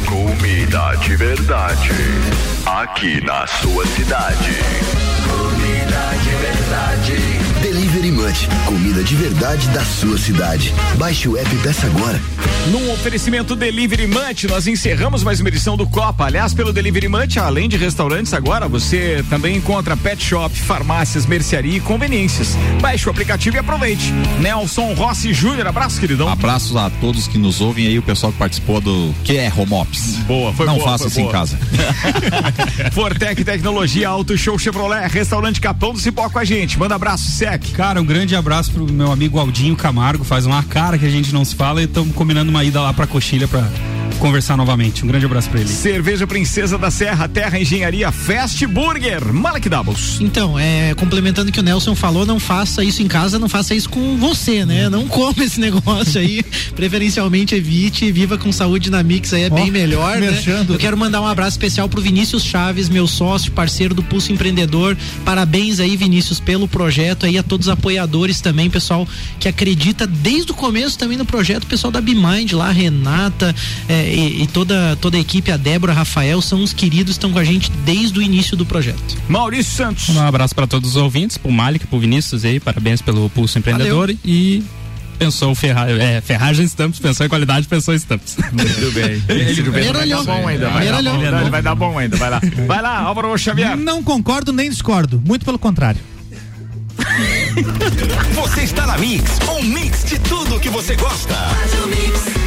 Comida de verdade. Aqui na sua cidade. Comida de verdade. Delivery Munch, comida de verdade da sua cidade. Baixe o app peça agora. Num oferecimento Delivery Munch, nós encerramos mais uma edição do Copa. Aliás, pelo Delivery Munch, além de restaurantes, agora você também encontra pet shop, farmácias, mercearia e conveniências. Baixe o aplicativo e aproveite. Nelson Rossi Júnior, abraço, queridão. Abraços a todos que nos ouvem aí, o pessoal que participou do que é Home Ops. Boa, foi Não boa, faça foi isso em boa. casa. Fortec Tecnologia, Auto Show Chevrolet, Restaurante Capão do Cipó com a gente. Manda abraço, Sec. Cara, um grande abraço pro meu amigo Aldinho Camargo. Faz uma cara que a gente não se fala e estamos combinando uma ida lá pra Coxilha pra conversar novamente. Um grande abraço pra ele. Cerveja Princesa da Serra, Terra Engenharia, Fast Burger, Malek Doubles. Então, é, complementando o que o Nelson falou, não faça isso em casa, não faça isso com você, né? Não coma esse negócio aí. Preferencialmente evite, viva com saúde na Mix aí é bem melhor, né? Eu quero mandar um abraço especial pro Vinícius Chaves, meu sócio, parceiro do Pulso Empreendedor. Parabéns aí, Vinícius, pelo projeto aí a todos os apoiadores também, pessoal que acredita desde o começo também no projeto, o pessoal da Bimind lá, Renata é, e, e toda toda a equipe, a Débora, Rafael, são os queridos, estão com a gente desde o início do projeto. Maurício Santos. Um abraço para todos os ouvintes, pro Malik, pro Vinícius aí, parabéns pelo Pulso Empreendedor e pensou ferra, é, ferragem Stamps, pensou em qualidade, pensou em Stamps. Muito bem. Ele vai dar bom ainda, vai dar bom, ele vai dar bom ainda, vai lá. Vai lá, Álvaro Xavier. Não concordo nem discordo, muito pelo contrário. Você está na Mix, um mix de tudo que você gosta. Faz o mix.